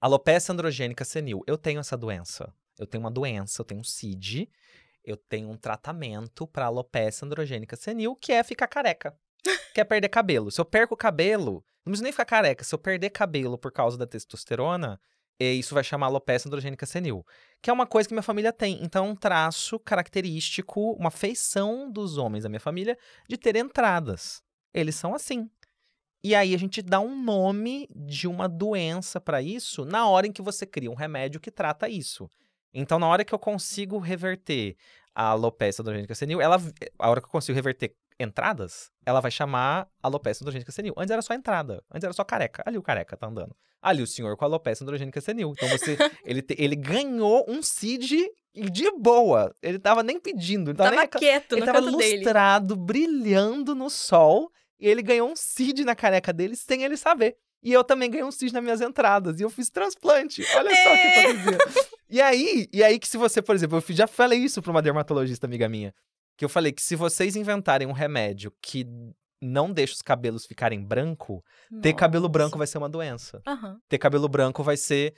alopecia androgênica senil. Eu tenho essa doença. Eu tenho uma doença, eu tenho um CID, eu tenho um tratamento para alopecia androgênica senil, que é ficar careca. que é perder cabelo. Se eu perco o cabelo, não preciso nem ficar careca. Se eu perder cabelo por causa da testosterona, eh, isso vai chamar alopecia androgênica senil. Que é uma coisa que minha família tem. Então, é um traço característico, uma feição dos homens da minha família de ter entradas. Eles são assim. E aí a gente dá um nome de uma doença para isso na hora em que você cria um remédio que trata isso. Então, na hora que eu consigo reverter a alopecia androgênica senil, ela, a hora que eu consigo reverter entradas, ela vai chamar alopecia androgênica senil. Antes era só entrada, antes era só careca. Ali o careca tá andando. Ali o senhor com alopecia androgênica senil. Então você, ele, te- ele ganhou um CID de boa. Ele tava nem pedindo, ele tava, nem Tava recla- quieto ele tava canto dele. lustrado, brilhando no sol, e ele ganhou um CID na careca dele sem ele saber. E eu também ganhei um CID nas minhas entradas, e eu fiz transplante. Olha só que É. hipocrisia. E aí, e aí que se você, por exemplo, eu já falei isso pra uma dermatologista amiga minha, que eu falei que se vocês inventarem um remédio que não deixa os cabelos ficarem branco, ter cabelo Nossa. branco vai ser uma doença. Aham. Ter cabelo branco vai ser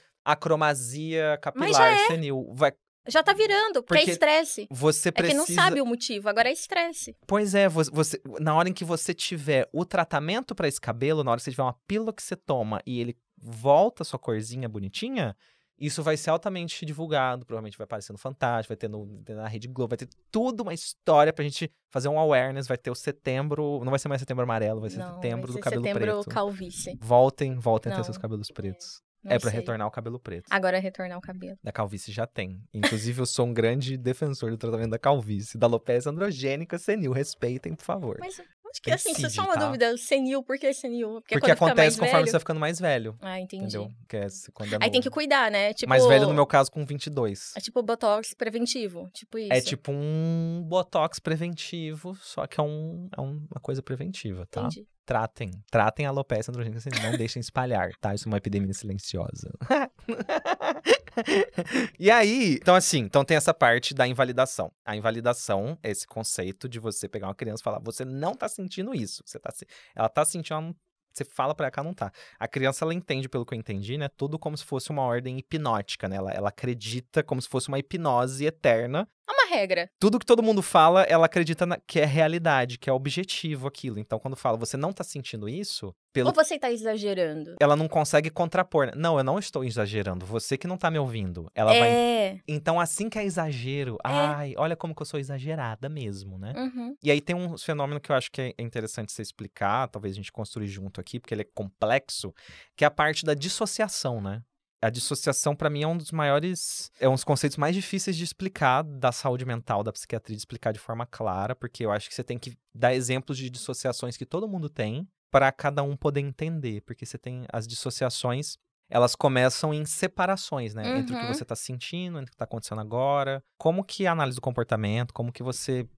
acromasia capilar é. senil. Vai, Já tá virando, porque, Porque é estresse. você É que precisa não sabe o motivo, agora é estresse. Pois é, você, você- na hora em que você tiver o tratamento pra esse cabelo, na hora que você tiver uma pílula que você toma e ele volta a sua corzinha bonitinha, isso vai ser altamente divulgado, provavelmente vai aparecer no Fantástico, vai ter no, na Rede Globo, vai ter tudo uma história pra gente fazer um awareness, vai ter o setembro, não vai ser mais setembro amarelo, vai ser não, setembro vai do ser cabelo setembro preto. calvície. Voltem, voltem a ter Não, seus cabelos pretos. Não é pra sei. retornar o cabelo preto. Agora é retornar o cabelo. Da calvície já tem. Inclusive, eu sou um grande defensor do tratamento da calvície, da alopecia androgênica senil. Respeitem, por favor. Mas acho que assim, isso é só uma tá? dúvida. Senil, por que senil? Porque, Porque acontece conforme velho... você vai ficando mais velho. Ah, entendi. Entendeu? Que é, quando é Aí tem que cuidar, né? Tipo, Mais velho, no meu caso, com 22. É tipo botox preventivo, tipo isso. É tipo um botox preventivo, só que é, um, é um- uma coisa preventiva, tá? Entendi. Tratem. Tratem a alopecia androgênica senil. Não deixem espalhar, tá? Isso é uma epidemia silenciosa. e aí, então assim, então tem essa parte da invalidação. A invalidação é esse conceito de você pegar uma criança e falar, você não tá sentindo isso. Você tá, se- ela tá sentindo, você fala que ela não tá. A criança, ela entende, pelo que eu entendi, né? Tudo como se fosse uma ordem hipnótica, né? Ela, ela acredita como se fosse uma hipnose eterna. É uma regra. Tudo que todo mundo fala, ela acredita na- que é realidade, que é objetivo aquilo. Então, quando fala, você não tá sentindo isso, pelo Ou você tá exagerando? ela não consegue contrapor. né? Não, eu não estou exagerando. Você que não tá me ouvindo. Ela vai. é. Então, assim que é exagero, ai, olha como que eu sou exagerada mesmo, né? Uhum. E aí tem um fenômeno que eu acho que é interessante você explicar, talvez a gente construir junto aqui, porque ele é complexo, que é a parte da dissociação, né? A dissociação, pra mim, é um dos maiores. É um dos conceitos mais difíceis de explicar da saúde mental, da psiquiatria, de explicar de forma clara, porque eu acho que você tem que dar exemplos de dissociações que todo mundo tem para cada um poder entender. Porque você tem as dissociações, elas começam em separações, né? Entre o que Uhum. você tá sentindo, entre o que tá acontecendo agora. Como que a análise do comportamento, como que você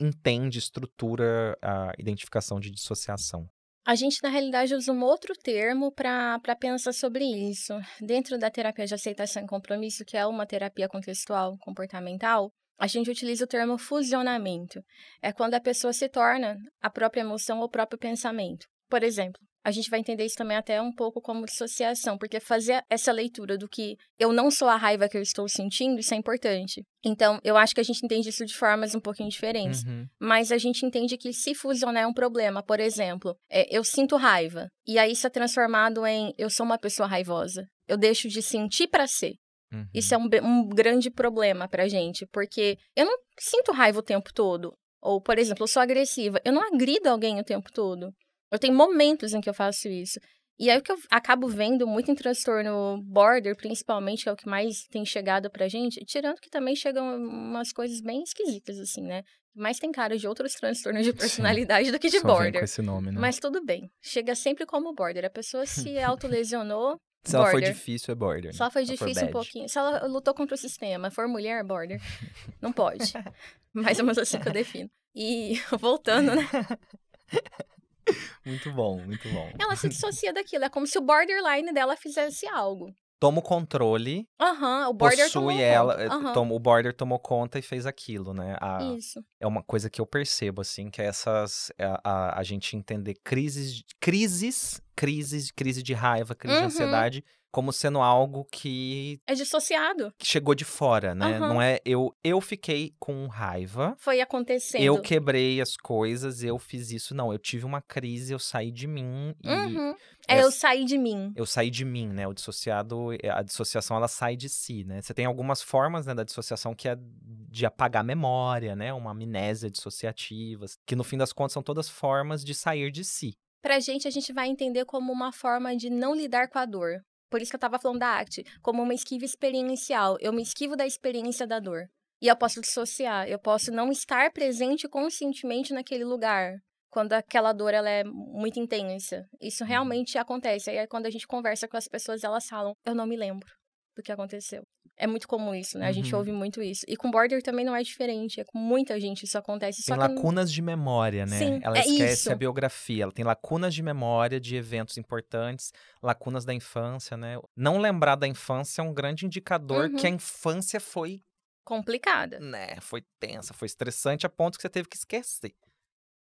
entende, estrutura a identificação de dissociação. A gente, na realidade, usa um outro termo para pensar sobre isso. Dentro da terapia de aceitação e compromisso, que é uma terapia contextual comportamental, a gente utiliza o termo fusionamento. É quando a pessoa se torna a própria emoção ou o próprio pensamento. Por exemplo, a gente vai entender isso também até um pouco como dissociação, porque fazer essa leitura do que eu não sou a raiva que eu estou sentindo, isso é importante. Então, eu acho que a gente entende isso de formas um pouquinho diferentes Uhum. mas a gente entende que se fusionar é um problema. Por exemplo, é, eu sinto raiva, e aí isso é transformado em eu sou uma pessoa raivosa. Eu deixo de sentir para ser. Uhum. Isso é um, um grande problema pra gente, porque eu não sinto raiva o tempo todo. Ou, por exemplo, eu sou agressiva, eu não agrido alguém o tempo todo. Eu tenho momentos em que eu faço isso. E aí o que eu acabo vendo muito em transtorno border, principalmente, que é o que mais tem chegado pra gente, tirando que também chegam umas coisas bem esquisitas, assim, né? Mas tem cara de outros transtornos de Sim. personalidade do que de Só vem com border. esse nome, né? Mas tudo bem. Chega sempre como border. A pessoa se autolesionou, Se ela for border. difícil, é border. se ela foi ela for difícil um pouquinho. Se ela lutou contra o sistema, for mulher, border. Não pode. Mais ou menos assim que eu defino. E voltando, né? Muito bom, muito bom. Ela se dissocia daquilo. É como se o borderline dela fizesse algo. Toma o controle, Aham, o border tomou possui ela, conta. toma- o border tomou conta e fez aquilo, né? A- Isso. é uma coisa que eu percebo, assim, que é essas. é A, a, a gente entender crises, crises, crises, crise de raiva, crise de Uhum. ansiedade, como sendo algo que, É dissociado. que chegou de fora, né? Aham. Não é eu, eu fiquei com raiva, Foi acontecendo. eu quebrei as coisas, eu fiz isso. Não, eu tive uma crise, eu saí de mim e Uhum. É, eu essa- saí de mim. eu saí de mim, né? O dissociado, a dissociação ela sai de si, né? Você tem algumas formas né, da dissociação que é de apagar a memória, né? Uma amnésia dissociativa, que no fim das contas são todas formas de sair de si. Pra gente, a gente vai entender como uma forma de não lidar com a dor. Por isso que eu tava falando da ACT, como uma esquiva experiencial. Eu me esquivo da experiência da dor. E eu posso dissociar, eu posso não estar presente conscientemente naquele lugar. Quando aquela dor ela é muito intensa. Isso realmente acontece. Aí quando a gente conversa com as pessoas, elas falam: Eu não me lembro do que aconteceu. É muito comum isso, né? A gente Uhum. ouve muito isso. E com border também não é diferente. É com muita gente isso acontece. Tem lacunas de memória, né? Sim, ela é esquece isso. a biografia, ela tem lacunas de memória de eventos importantes, lacunas da infância, né? Não lembrar da infância é um grande indicador que a Uhum. infância foi, complicada. né, foi tensa, foi estressante a ponto que você teve que esquecer.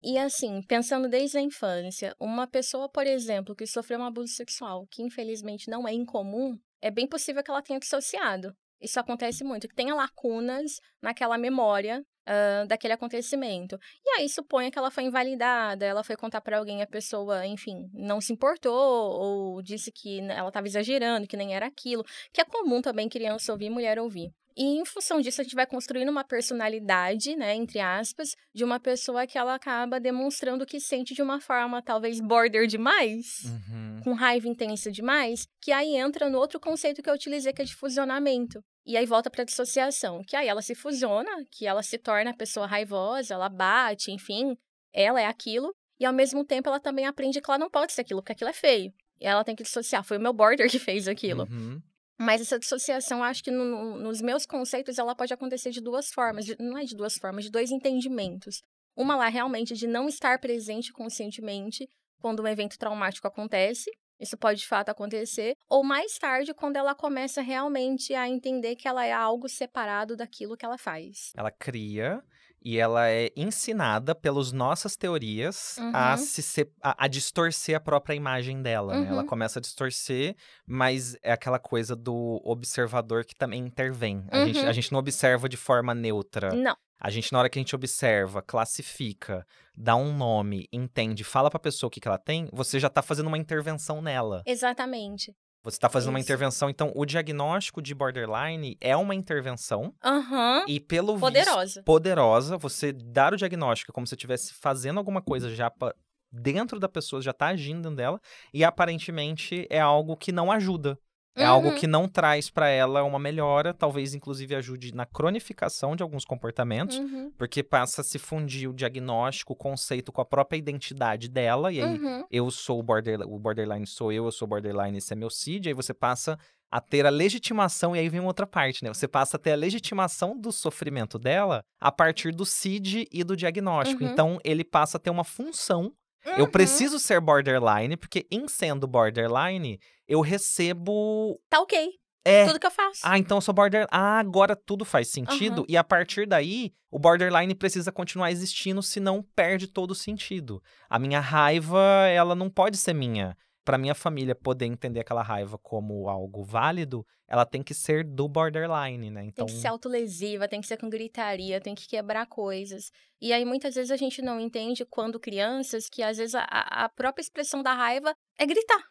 E assim, pensando desde a infância, uma pessoa, por exemplo, que sofreu um abuso sexual, que infelizmente não é incomum, é bem possível que ela tenha dissociado. Isso acontece muito, que tenha lacunas naquela memória ah, daquele acontecimento. E aí supõe que ela foi invalidada, ela foi contar pra alguém, a pessoa, enfim, não se importou, ou disse que ela estava exagerando, que nem era aquilo, que é comum também criança ouvir, mulher ouvir. E em função disso, a gente vai construindo uma personalidade, né, entre aspas, de uma pessoa que ela acaba demonstrando que sente de uma forma talvez border demais, Uhum. com raiva intensa demais, que aí entra no outro conceito que eu utilizei, que é de fusionamento. E aí volta para dissociação, que aí ela se fusiona, que ela se torna a pessoa raivosa, ela bate, enfim, ela é aquilo, e ao mesmo tempo ela também aprende que ela não pode ser aquilo, porque aquilo é feio. E ela tem que dissociar, foi o meu border que fez aquilo. Uhum. Mas essa dissociação, acho que no- no- nos meus conceitos, ela pode acontecer de duas formas. de- não é de duas formas, de dois entendimentos. Uma lá, realmente, de não estar presente conscientemente quando um evento traumático acontece. Isso pode, de fato, acontecer. Ou mais tarde, quando ela começa realmente a entender que ela é algo separado daquilo que ela faz. Ela cria e ela é ensinada pelas nossas teorias a Uhum. se se- a, a distorcer a própria imagem dela, né? Ela Uhum. começa a distorcer, mas é aquela coisa do observador que também intervém. A, gente, a Uhum. gente não observa de forma neutra. Não. A gente, na hora que a gente observa, classifica, dá um nome, entende, fala pra pessoa o que, que ela tem, você já tá fazendo uma intervenção nela. Exatamente. Você tá fazendo uma Isso. intervenção. Então, o diagnóstico de borderline é uma intervenção Aham. e, pelo visto, Poderosa. poderosa, você dar o diagnóstico é como se estivesse fazendo alguma coisa já pa- dentro da pessoa, já tá agindo dentro dela, e aparentemente é algo que não ajuda. É algo Uhum. que não traz pra ela uma melhora, talvez inclusive ajude na cronificação de alguns comportamentos, Uhum. porque passa a se fundir o diagnóstico, o conceito com a própria identidade dela, e aí Uhum. eu sou o borderline, o borderline sou eu, eu sou borderline, esse é meu CID, aí você passa a ter a legitimação, e aí vem uma outra parte, né? Você passa a ter a legitimação do sofrimento dela a partir do CID e do diagnóstico. Uhum. Então, ele passa a ter uma função. Eu Uhum. preciso ser borderline, porque em sendo borderline, eu recebo. Tá ok. É. Tudo que eu faço. Ah, então eu sou borderline. Ah, agora tudo faz sentido. Aham. E a partir daí, o borderline precisa continuar existindo, senão perde todo o sentido. A minha raiva, ela não pode ser minha. Pra minha família poder entender aquela raiva como algo válido, ela tem que ser do borderline, né? Então, Tem que ser autolesiva, tem que ser com gritaria, tem que quebrar coisas. E aí, muitas vezes, a gente não entende, quando crianças, que às vezes a, a própria expressão da raiva é gritar.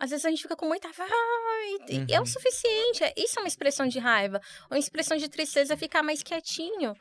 Às vezes a gente fica com muita raiva. e- e É Uhum. o suficiente. é- Isso é uma expressão de raiva. Uma expressão de tristeza é ficar mais quietinho.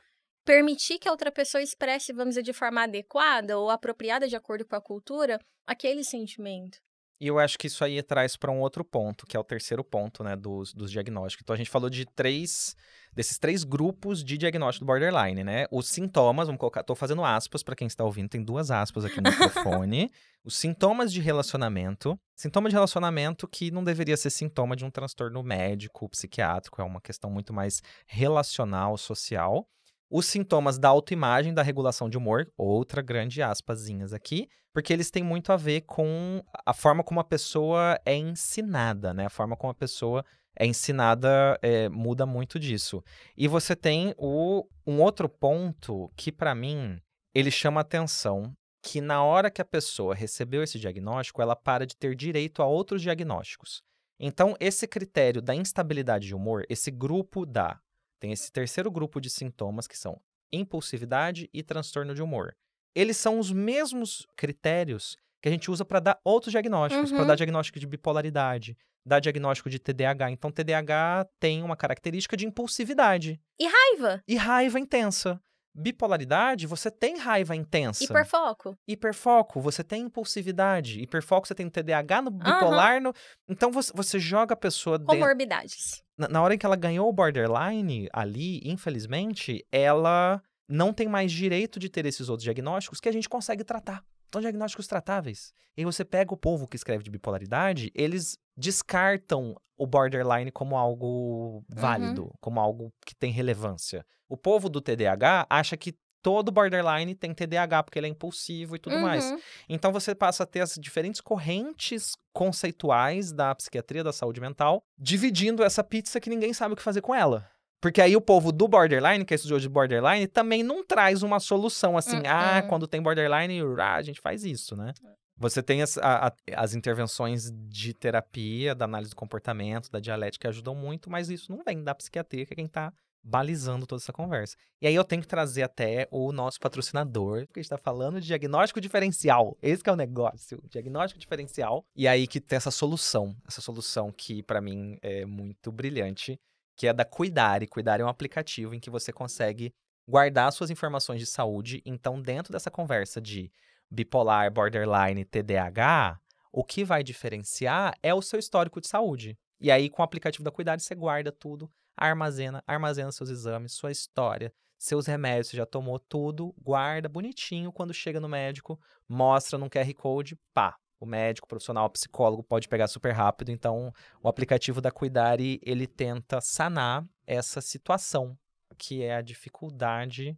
Permitir que a outra pessoa expresse, vamos dizer, de forma adequada ou apropriada de acordo com a cultura, aquele sentimento. E eu acho que isso aí traz para um outro ponto, que é o terceiro ponto, né, dos, dos diagnósticos. Então a gente falou de três desses três grupos de diagnóstico do borderline, né? Os sintomas, vamos colocar, tô fazendo aspas para quem está ouvindo, tem duas aspas aqui no microfone. Os sintomas de relacionamento, sintoma de relacionamento que não deveria ser sintoma de um transtorno médico, psiquiátrico, é uma questão muito mais relacional, social. Os sintomas da autoimagem, da regulação de humor, outra grande aspasinhas aqui, porque eles têm muito a ver com a forma como a pessoa é ensinada, né? A forma como a pessoa é ensinada é, muda muito disso. E você tem o, um outro ponto que, para mim, ele chama atenção, que na hora que a pessoa recebeu esse diagnóstico, ela para de ter direito a outros diagnósticos. Então, esse critério da instabilidade de humor, esse grupo da tem esse terceiro grupo de sintomas que são impulsividade e transtorno de humor. Eles são os mesmos critérios que a gente usa para dar outros diagnósticos, para Uhum. dar diagnóstico de bipolaridade, dar diagnóstico de TDAH. Então, TDAH tem uma característica de impulsividade Raiva. e raiva intensa. Bipolaridade, você tem raiva intensa. Hiperfoco. Hiperfoco, você tem impulsividade. Hiperfoco, você tem TDAH no bipolar. No... Então, você, você joga a pessoa Comorbidades. na, na hora em que ela ganhou o borderline ali, infelizmente, ela não tem mais direito de ter esses outros diagnósticos que a gente consegue tratar. São diagnósticos tratáveis. E aí você pega o povo que escreve de bipolaridade, eles descartam o borderline como algo válido, como algo que tem relevância. O povo do TDAH acha que todo borderline tem TDAH porque ele é impulsivo e tudo mais. Uhum. Então você passa a ter as diferentes correntes conceituais da psiquiatria da saúde mental, dividindo essa pizza que ninguém sabe o que fazer com ela. Porque aí o povo do borderline, que é estudioso de borderline, também não traz uma solução assim, Uh-uh. ah, quando tem borderline, ah, a gente faz isso, né? Você tem as, a- as intervenções de terapia, da análise do comportamento, da dialética que ajudam muito, mas isso não vem da psiquiatria, que é quem tá balizando toda essa conversa. E aí eu tenho que trazer até o nosso patrocinador, porque a gente tá falando de diagnóstico diferencial. Esse é o negócio, diagnóstico diferencial. E aí que tem essa solução, essa solução que pra mim é muito brilhante, que é da Cuidare. Cuidare é um aplicativo em que você consegue guardar suas informações de saúde. Então, dentro dessa conversa de bipolar, borderline, TDAH, o que vai diferenciar é o seu histórico de saúde. E aí, com o aplicativo da Cuidare, você guarda tudo, armazena, armazena seus exames, sua história, seus remédios, você já tomou tudo, guarda bonitinho quando chega no médico, mostra num QR Code, pá. O médico, o profissional, o psicólogo pode pegar super rápido. Então, o aplicativo da Cuidare, ele tenta sanar essa situação, que é a dificuldade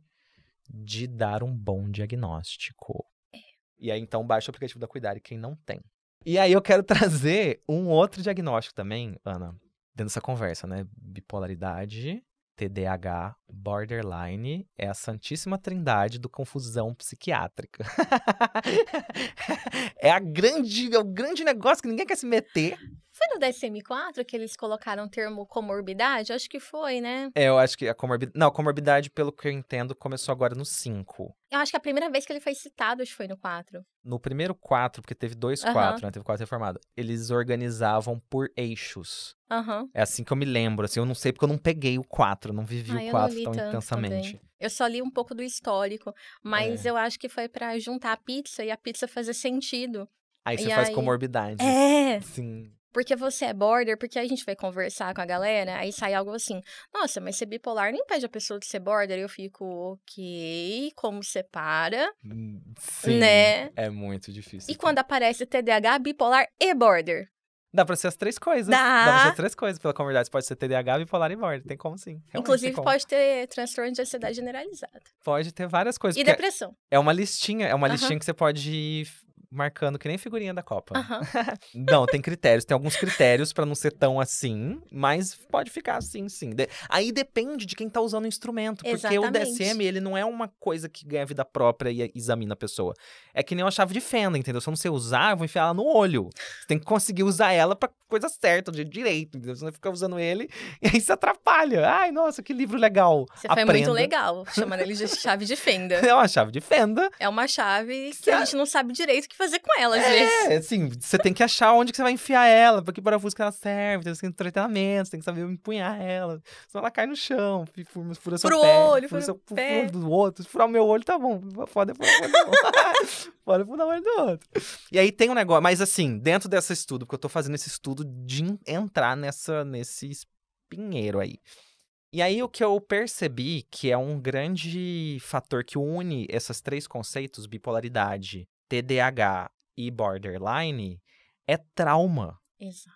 de dar um bom diagnóstico. E aí, então, baixa o aplicativo da Cuidare, quem não tem. E aí, eu quero trazer um outro diagnóstico também, Ana, dentro dessa conversa, né? Bipolaridade, TDAH, Borderline é a santíssima trindade do confusão psiquiátrica. é a grande, é o grande negócio que ninguém quer se meter. No DSM-4 que eles colocaram o termo comorbidade? Acho que foi, né? É, eu acho que a comorbidade. Não, a comorbidade, pelo que eu entendo, começou agora no 5. Eu acho que a primeira vez que ele foi citado, acho que foi no 4. No primeiro 4, porque teve dois Aham. 4, né? Teve 4 reformado. Eles organizavam por eixos. Aham. É assim que eu me lembro. Assim, eu não sei porque eu não peguei o 4, não vivi Ah, o eu não 4 li tão intensamente. também. Eu só li um pouco do histórico, mas É. eu acho que foi pra juntar a pizza e a pizza fazer sentido. Aí você E faz aí- comorbidade. É! Sim. Porque você é border, porque a gente vai conversar com a galera, aí sai algo assim, nossa, mas ser bipolar não impede a pessoa de ser border. Eu fico, ok, como separa? Sim. Né? É muito difícil. E quando aparece TDAH, bipolar e border? Dá pra ser as três coisas. Dá. pra ser as três coisas pela comorbidade. Você pode ser TDAH, bipolar e border. Tem como sim. Realmente Inclusive, como. pode ter transtorno de ansiedade generalizada. Pode ter várias coisas. E depressão. É uma listinha. É uma listinha que você pode marcando que nem figurinha da Copa. Aham. Não, tem critérios. Tem alguns critérios pra não ser tão assim, mas pode ficar assim, sim. De- Aí depende de quem tá usando o instrumento. Porque o Exatamente. DSM, ele não é uma coisa que ganha vida própria e examina a pessoa. É que nem uma chave de fenda, entendeu? Se eu não sei usar, eu vou enfiar ela no olho. Você tem que conseguir usar ela pra coisa certa, de direito, entendeu? Você não fica usando ele e aí se atrapalha. Ai, nossa, que livro legal. Você foi muito Aprenda. legal, chamando ele de chave de fenda. É uma chave de fenda. É uma chave que Cê- a gente não sabe direito o que fazer com ela, às vezes. É, assim, você tem que achar onde que você vai enfiar ela, pra que parafuso que ela serve, tem que ter treinamento, você tem que saber empunhar ela. Senão ela cai no chão, fura, fura seu pé, olho, fura seu o pé. fura do outro. Se furar o meu olho, tá bom. Olho do outro. Pode furar o olho do outro. E aí tem um negócio, mas assim, dentro desse estudo, porque eu tô fazendo esse estudo de en- entrar nessa, nesse espinheiro aí. E aí o que eu percebi que é um grande fator que une esses três conceitos, bipolaridade, TDAH e borderline, é trauma. Exato.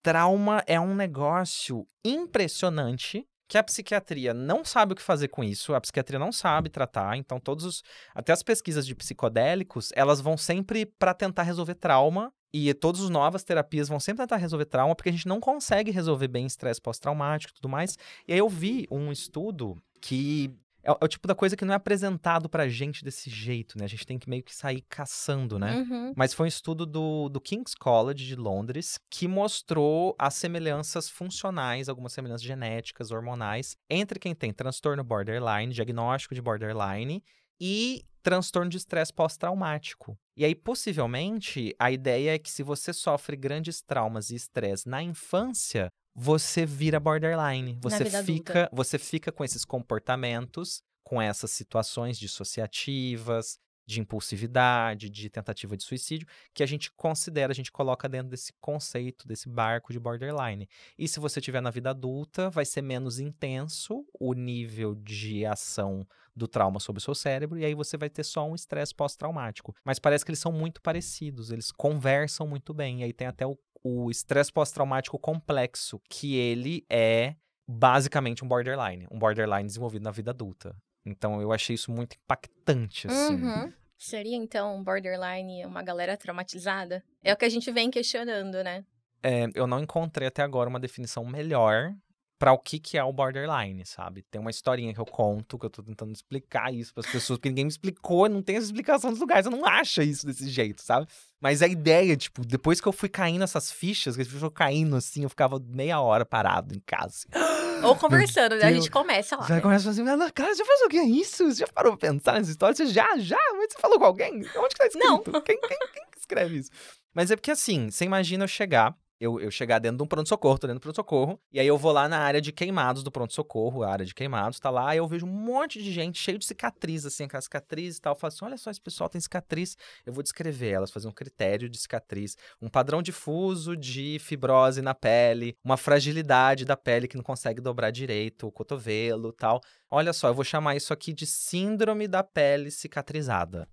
Trauma é um negócio impressionante que a psiquiatria não sabe o que fazer com isso, a psiquiatria não sabe tratar, então todos os até as pesquisas de psicodélicos, elas vão sempre para tentar resolver trauma e todas as novas terapias vão sempre tentar resolver trauma porque a gente não consegue resolver bem estresse pós-traumático e tudo mais. E aí eu vi um estudo que é, o- é o tipo da coisa que não é apresentado pra gente desse jeito, né? A gente tem que meio que sair caçando, né? Uhum. Mas foi um estudo do, do King's College de Londres que mostrou as semelhanças funcionais, algumas semelhanças genéticas, hormonais, entre quem tem transtorno borderline, diagnóstico de borderline e transtorno de estresse pós-traumático. E aí, possivelmente, a ideia é que se você sofre grandes traumas e estresse na infância, você vira borderline. Você vida adulta. fica, você fica com esses comportamentos, com essas situações dissociativas, de impulsividade, de tentativa de suicídio, que a gente considera, a gente coloca dentro desse conceito, desse barco de borderline. E se você tiver na vida adulta, vai ser menos intenso o nível de ação do trauma sobre o seu cérebro, e aí você vai ter só um estresse pós-traumático. Mas parece que eles são muito parecidos, eles conversam muito bem. E aí tem até o o estresse pós-traumático complexo, que ele é basicamente um borderline, um borderline desenvolvido na vida adulta. Então eu achei isso muito impactante, assim. Uhum. Seria, então, borderline uma galera traumatizada? É o que a gente vem questionando, né? É, eu não encontrei até agora uma definição melhor para o que, que é o borderline, sabe? Tem uma historinha que eu conto, que eu tô tentando explicar isso para as pessoas, porque ninguém me explicou, não tem essa explicação dos lugares, você não acha isso desse jeito, sabe? Mas a ideia, tipo, depois que eu fui caindo essas fichas, que eu caindo assim, eu ficava meia hora parado em casa. assim. Ou conversando, né? A gente começa lá. Já né? começa assim, "Ah, cara, você já fez o que é isso? Você já parou pra pensar nessa história? Você já, já? Mas você falou com alguém? Onde que tá escrito? Não. Quem, quem, quem que escreve isso? Mas é porque assim, você imagina eu chegar, eu, eu chegar dentro de um pronto-socorro, tô dentro do pronto-socorro, e aí eu vou lá na área de queimados do pronto-socorro, a área de queimados, tá lá, aí eu vejo um monte de gente cheio de cicatriz, assim, aquelas cicatrizes e tal. Eu falo assim, olha só, esse pessoal tem cicatriz, eu vou descrever elas, fazer um critério de cicatriz, um padrão difuso de fibrose na pele, uma fragilidade da pele que não consegue dobrar direito, o cotovelo tal. Olha só, eu vou chamar isso aqui de síndrome da pele cicatrizada.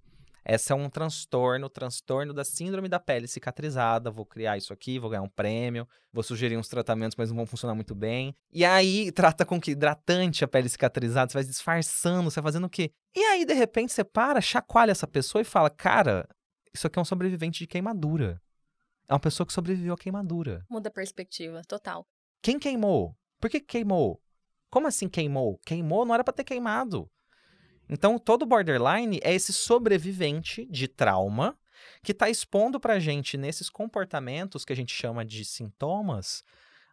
Essa é um transtorno, transtorno da síndrome da pele cicatrizada. Vou criar isso aqui, vou ganhar um prêmio, vou sugerir uns tratamentos, mas não vão funcionar muito bem. E aí, trata com que hidratante a pele cicatrizada, você vai disfarçando, você vai fazendo o quê? E aí, de repente, você para, chacoalha essa pessoa e fala: Cara, isso aqui é um sobrevivente de queimadura. É uma pessoa que sobreviveu à queimadura. Muda a perspectiva, total. Quem queimou? Por que queimou? Como assim queimou? Queimou, não era para ter queimado. Então, todo borderline é esse sobrevivente de trauma que está expondo para a gente, nesses comportamentos que a gente chama de sintomas,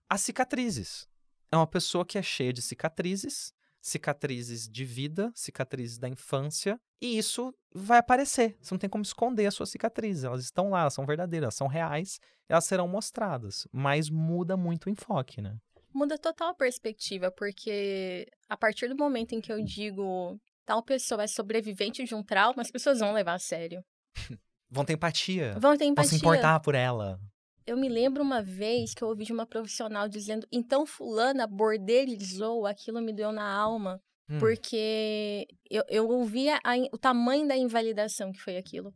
as cicatrizes. É uma pessoa que é cheia de cicatrizes, cicatrizes de vida, cicatrizes da infância, e isso vai aparecer. Você não tem como esconder as suas cicatrizes. Elas estão lá, elas são verdadeiras, elas são reais, elas serão mostradas. Mas muda muito o enfoque, né? Muda total a perspectiva, porque a partir do momento em que eu digo tal pessoa é sobrevivente de um trauma, as pessoas vão levar a sério. vão ter empatia. Vão ter empatia. Vão se importar por ela. Eu me lembro uma vez que eu ouvi de uma profissional dizendo: então fulana bordelizou, aquilo me deu na alma. Hum. Porque eu, eu ouvia a, o tamanho da invalidação que foi aquilo.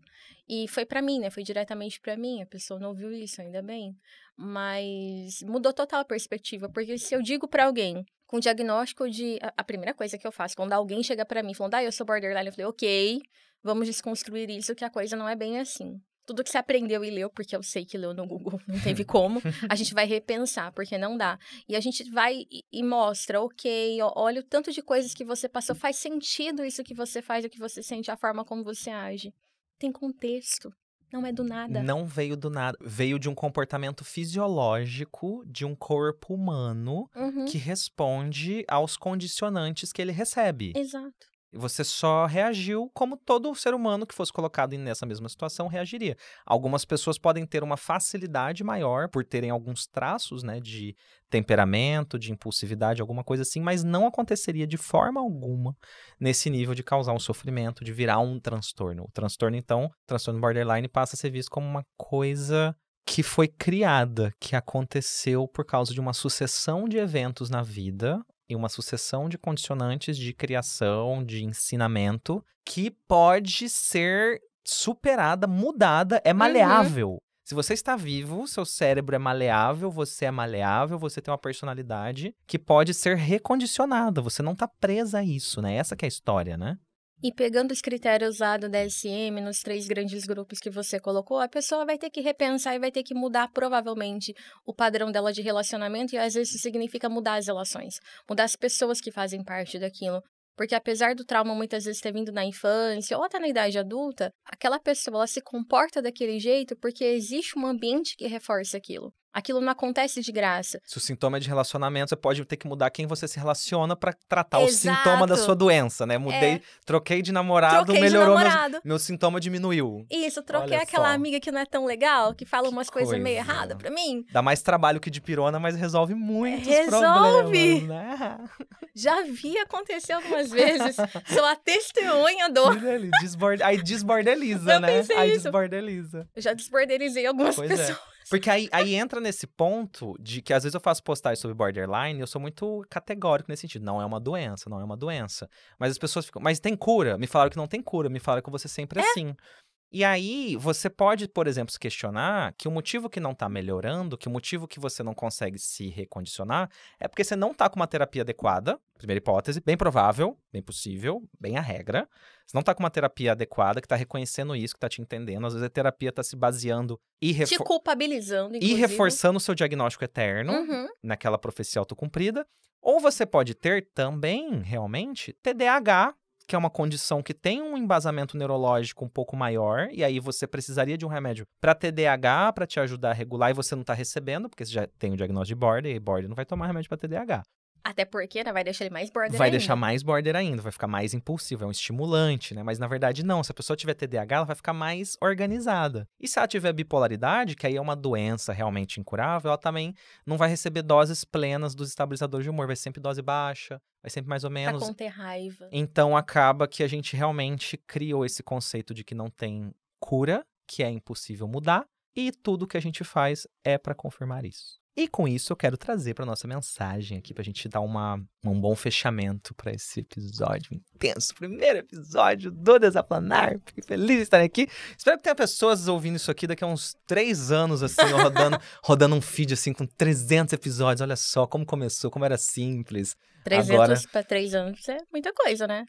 E foi para mim, né? Foi diretamente para mim. A pessoa não ouviu isso, ainda bem. Mas mudou total a perspectiva. Porque se eu digo para alguém com diagnóstico de. A, primeira coisa que eu faço, quando alguém chega para mim falando, ah, eu sou borderline, eu falei, ok, vamos desconstruir isso, que a coisa não é bem assim. Tudo que você aprendeu e leu, porque eu sei que leu no Google, não teve como, a gente vai repensar, porque não dá. E a gente vai e mostra, ok, olha o tanto de coisas que você passou, faz sentido isso que você faz, o que você sente, a forma como você age. Tem contexto. Não é do nada. Não veio do nada. Veio de um comportamento fisiológico de um corpo humano uhum. que responde aos condicionantes que ele recebe. Exato. Você só reagiu como todo ser humano que fosse colocado nessa mesma situação reagiria. Algumas pessoas podem ter uma facilidade maior por terem alguns traços, né, de temperamento, de impulsividade, alguma coisa assim, mas não aconteceria de forma alguma nesse nível de causar um sofrimento, de virar um transtorno. O transtorno, então, o transtorno borderline passa a ser visto como uma coisa que foi criada, que aconteceu por causa de uma sucessão de eventos na vida, e uma sucessão de condicionantes de criação, de ensinamento, que pode ser superada, mudada, é uhum. maleável. Uhum. Se você está vivo, seu cérebro é maleável, você é maleável, você tem uma personalidade que pode ser recondicionada. Você não está presa a isso, né? Essa é a história, né? E pegando os critérios lá do DSM, nos três grandes grupos que você colocou, a pessoa vai ter que repensar e vai ter que mudar provavelmente o padrão dela de relacionamento, e às vezes isso significa mudar as relações, mudar as pessoas que fazem parte daquilo. Porque apesar do trauma muitas vezes ter vindo na infância ou até na idade adulta, aquela pessoa ela se comporta daquele jeito porque existe um ambiente que reforça aquilo. Aquilo não acontece de graça. Se o sintoma é de relacionamento, você pode ter que mudar quem você se relaciona para tratar Exato. o sintoma da sua doença, né? Mudei, é. troquei de namorado, troquei melhorou, de namorado. Meu, meu sintoma diminuiu. Isso, troquei Olha aquela só. amiga que não é tão legal, que fala umas coisas coisa. meio erradas pra mim. Dá mais trabalho que de pirona, mas resolve muitos resolve. problemas, né? Já vi acontecer algumas vezes. Sou a testemunha do... Desbord... Aí desbordeliza, Eu né? Aí isso. desbordeliza. Eu já desbordelizei algumas pois é. pessoas. É. Porque aí, aí entra nesse ponto de que às vezes eu faço postagens sobre borderline e eu sou muito categórico nesse sentido. Não é uma doença, não é uma doença. Mas as pessoas ficam, mas tem cura? Me falaram que não tem cura, me falaram que você sempre é assim. E aí, você pode, por exemplo, se questionar que o motivo que não está melhorando, que o motivo que você não consegue se recondicionar, é porque você não está com uma terapia adequada. Primeira hipótese, bem provável, bem possível, bem a regra. Você não está com uma terapia adequada, que está reconhecendo isso, que está te entendendo. Às vezes a terapia está se baseando e refor... Te culpabilizando, inclusive. E reforçando o seu diagnóstico eterno uhum. naquela profecia autocumprida. Ou você pode ter também, realmente, TDAH que é uma condição que tem um embasamento neurológico um pouco maior, e aí você precisaria de um remédio para TDAH, para te ajudar a regular, e você não está recebendo, porque você já tem o diagnóstico de border, e border não vai tomar remédio para TDAH. Até porque, né, vai deixar ele mais border Vai ainda. deixar mais border ainda, vai ficar mais impulsivo, é um estimulante, né? Mas na verdade não, se a pessoa tiver TDAH, ela vai ficar mais organizada. E se ela tiver bipolaridade, que aí é uma doença realmente incurável, ela também não vai receber doses plenas dos estabilizadores de humor, vai sempre dose baixa, vai sempre mais ou menos. Pra conter raiva. Então acaba que a gente realmente criou esse conceito de que não tem cura, que é impossível mudar, e tudo que a gente faz é para confirmar isso. E com isso eu quero trazer para nossa mensagem aqui, para a gente dar uma, um bom fechamento para esse episódio intenso. Primeiro episódio do Desaplanar. Fiquei feliz de estar aqui. Espero que tenha pessoas ouvindo isso aqui daqui a uns três anos, assim, rodando, rodando um feed assim com 300 episódios. Olha só como começou, como era simples. 300 Agora... para três anos é muita coisa, né?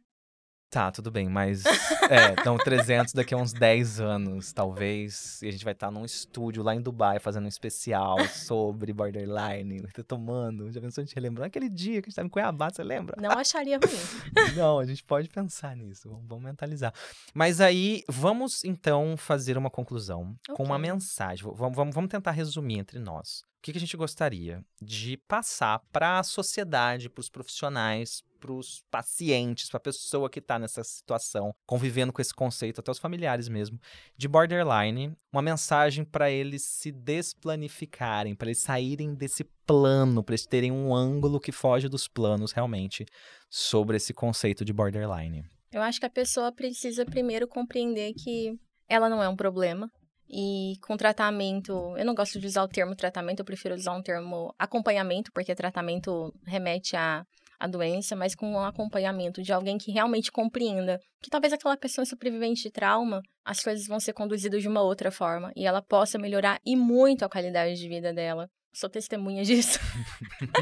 Tá, tudo bem, mas é, então 300 daqui a uns 10 anos, talvez, e a gente vai estar num estúdio lá em Dubai fazendo um especial sobre borderline, tomando, já pensou a gente relembrando aquele dia que a gente estava em Cuiabá, você lembra? Não acharia ruim. Não, a gente pode pensar nisso, vamos mentalizar. Mas aí, vamos então fazer uma conclusão okay. com uma mensagem, vamos, vamos, vamos tentar resumir entre nós. Que, que a gente gostaria de passar para a sociedade, para os profissionais, para os pacientes, para a pessoa que está nessa situação, convivendo com esse conceito, até os familiares mesmo, de borderline, uma mensagem para eles se desplanificarem, para eles saírem desse plano, para eles terem um ângulo que foge dos planos realmente sobre esse conceito de borderline. Eu acho que a pessoa precisa primeiro compreender que ela não é um problema, e com tratamento, eu não gosto de usar o termo tratamento, eu prefiro usar um termo acompanhamento, porque tratamento remete a a doença, mas com um acompanhamento de alguém que realmente compreenda que talvez aquela pessoa sobrevivente de trauma, as coisas vão ser conduzidas de uma outra forma e ela possa melhorar e muito a qualidade de vida dela. Sou testemunha disso.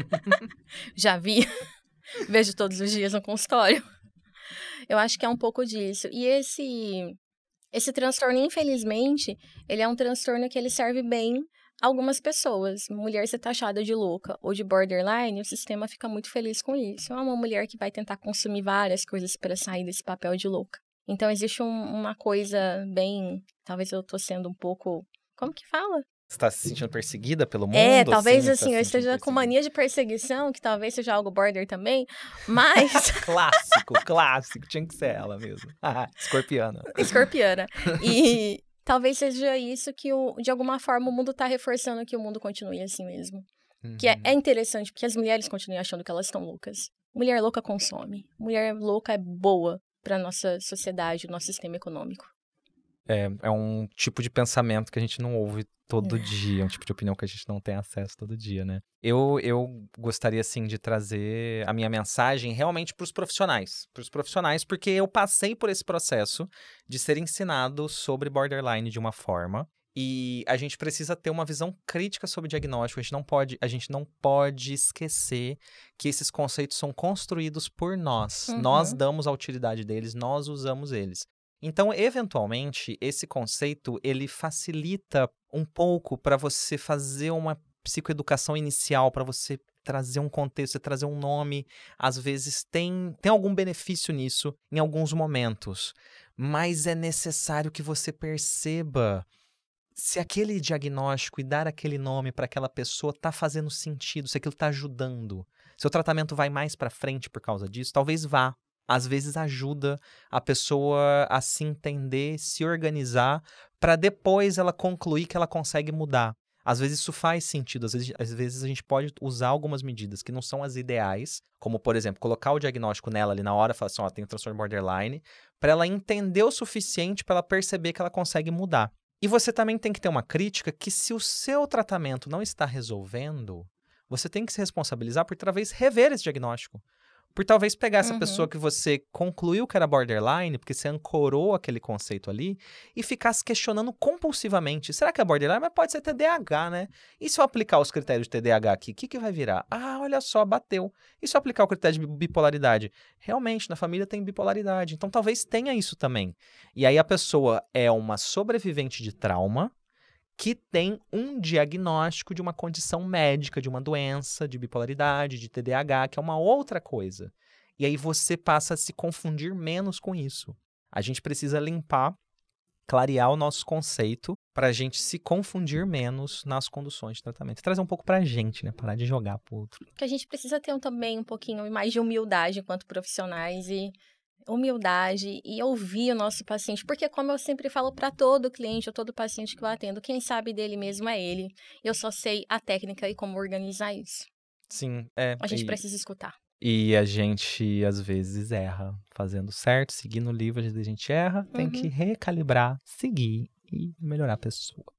Já vi. Vejo todos os dias no consultório. Eu acho que é um pouco disso. E esse esse transtorno, infelizmente, ele é um transtorno que ele serve bem algumas pessoas. Mulher ser taxada de louca ou de borderline, o sistema fica muito feliz com isso. É uma mulher que vai tentar consumir várias coisas para sair desse papel de louca. Então existe um, uma coisa bem, talvez eu tô sendo um pouco, como que fala? Você tá se sentindo perseguida pelo é, mundo? É, talvez assim, tá eu esteja com mania de perseguição, que talvez seja algo border também, mas... clássico, clássico, tinha que ser ela mesmo. Ah, escorpiana. Escorpiana. E talvez seja isso que, o, de alguma forma, o mundo tá reforçando que o mundo continue assim mesmo. Uhum. Que é, é uhum. interessante, porque as mulheres continuam achando que elas estão loucas. Mulher louca consome. Mulher louca é boa para nossa sociedade, nosso sistema econômico. É, é um tipo de pensamento que a gente não ouve todo dia, um tipo de opinião que a gente não tem acesso todo dia, né? Eu, eu gostaria, assim, de trazer a minha mensagem realmente para os profissionais. Para os profissionais, porque eu passei por esse processo de ser ensinado sobre borderline de uma forma. E a gente precisa ter uma visão crítica sobre o diagnóstico. A gente não pode, a gente não pode esquecer que esses conceitos são construídos por nós. Uhum. Nós damos a utilidade deles, nós usamos eles. Então, eventualmente, esse conceito ele facilita um pouco para você fazer uma psicoeducação inicial, para você trazer um contexto, trazer um nome, às vezes tem, tem algum benefício nisso em alguns momentos, mas é necessário que você perceba se aquele diagnóstico e dar aquele nome para aquela pessoa está fazendo sentido, se aquilo está ajudando. Se o tratamento vai mais para frente por causa disso, talvez vá, às vezes ajuda a pessoa a se entender, se organizar, para depois ela concluir que ela consegue mudar. Às vezes isso faz sentido, às vezes, às vezes a gente pode usar algumas medidas que não são as ideais, como por exemplo, colocar o diagnóstico nela ali na hora, falar assim, ó, tem um transtorno borderline, para ela entender o suficiente para ela perceber que ela consegue mudar. E você também tem que ter uma crítica que se o seu tratamento não está resolvendo, você tem que se responsabilizar por talvez rever esse diagnóstico. Por talvez pegar essa uhum. pessoa que você concluiu que era borderline, porque você ancorou aquele conceito ali, e ficar se questionando compulsivamente. Será que é borderline? Mas pode ser TDAH, né? E se eu aplicar os critérios de TDAH aqui, o que, que vai virar? Ah, olha só, bateu. E se eu aplicar o critério de bipolaridade? Realmente, na família tem bipolaridade. Então talvez tenha isso também. E aí a pessoa é uma sobrevivente de trauma, que tem um diagnóstico de uma condição médica, de uma doença, de bipolaridade, de TDAH, que é uma outra coisa. E aí você passa a se confundir menos com isso. A gente precisa limpar, clarear o nosso conceito para a gente se confundir menos nas conduções de tratamento. Trazer um pouco para a gente, né? Parar de jogar para outro. Que a gente precisa ter um, também um pouquinho mais de humildade enquanto profissionais e humildade e ouvir o nosso paciente, porque como eu sempre falo para todo cliente ou todo paciente que eu atendo, quem sabe dele mesmo é ele. Eu só sei a técnica e como organizar isso. Sim, é. A gente e, precisa escutar. E a gente às vezes erra fazendo certo, seguindo o livro, a gente erra, tem uhum. que recalibrar, seguir e melhorar a pessoa.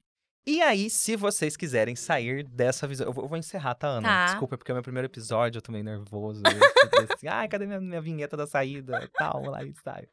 E aí, se vocês quiserem sair dessa visão. Eu vou, eu vou encerrar, tá, Ana? Tá. Desculpa, porque é o meu primeiro episódio, eu tô meio nervoso. Eu assim, Ai, cadê minha, minha vinheta da saída e tal? Lá e sai.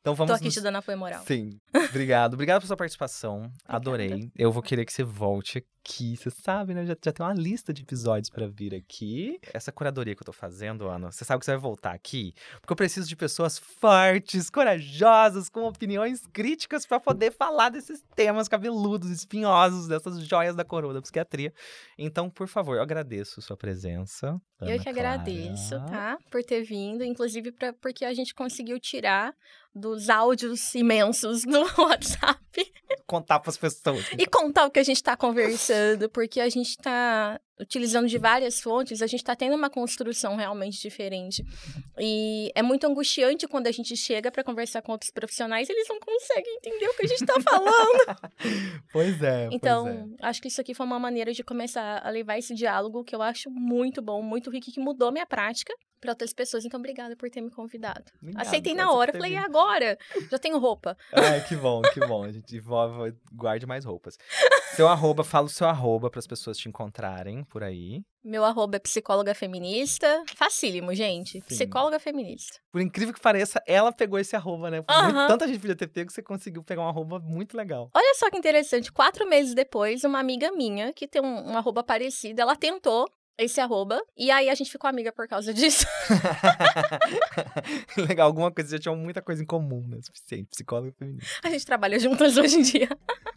Então vamos. Tô aqui nos- te dando apoio moral. Sim. Obrigado. Obrigado pela sua participação. Adorei. Eu vou querer que você volte aqui. Você sabe, né? Já, já tem uma lista de episódios pra vir aqui. Essa curadoria que eu tô fazendo, Ana, você sabe que você vai voltar aqui? Porque eu preciso de pessoas fortes, corajosas, com opiniões críticas pra poder falar desses temas cabeludos, espinhosos, dessas joias da coroa da psiquiatria. Então, por favor, eu agradeço sua presença. Eu Ana que agradeço, Clara. tá? Por ter vindo, inclusive pra, porque a gente conseguiu tirar dos áudios imensos do WhatsApp Contar pras pessoas. e contar o que a gente tá conversando, porque a gente tá utilizando de várias fontes, a gente tá tendo uma construção realmente diferente. E é muito angustiante quando a gente chega pra conversar com outros profissionais, eles não conseguem entender o que a gente tá falando. Pois é. Então, pois é. acho que isso aqui foi uma maneira de começar a levar esse diálogo que eu acho muito bom, muito rico, que mudou minha prática para outras pessoas. Então, obrigada por ter me convidado. Obrigado, Aceitei na hora, falei, e agora? Já tenho roupa. Ai, que bom, que bom. A gente guarde mais roupas. Seu arroba, fala o seu arroba para as pessoas te encontrarem por aí. Meu arroba é psicóloga feminista. Facílimo, gente. Psicóloga feminista. Por incrível que pareça, ela pegou esse arroba, né? Muito- tanta gente podia ter pego, você conseguiu pegar um arroba muito legal. Olha só que interessante. Quatro meses depois, uma amiga minha, que tem um, um arroba parecido, ela tentou esse arroba. E aí a gente ficou amiga por causa disso. legal, alguma coisa, já tinha muita coisa em comum, né? Suficiente, psicólogo feminista. A gente trabalha juntas hoje em dia.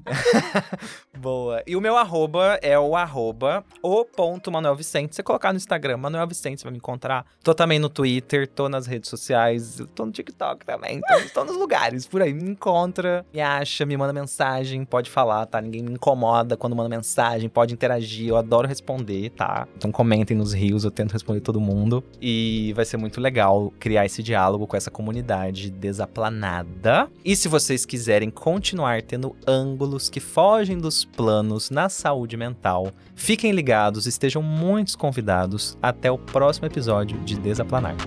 Boa. E o meu arroba é o arroba o ponto Manuel Vicente. Você colocar no Instagram, Manuel Vicente, você vai me encontrar. Tô também no Twitter, tô nas redes sociais, tô no TikTok também. Tô, tô nos lugares, por aí. Me encontra, me acha, me manda mensagem, pode falar, tá? Ninguém me incomoda quando manda mensagem, pode interagir. Eu adoro responder, tá? Então comentem nos rios, eu tento responder todo mundo. E vai ser muito legal criar esse diálogo com essa comunidade desaplanada. E se vocês quiserem continuar tendo ângulos que fogem dos planos na saúde mental, fiquem ligados, estejam muitos convidados. Até o próximo episódio de Desaplanar.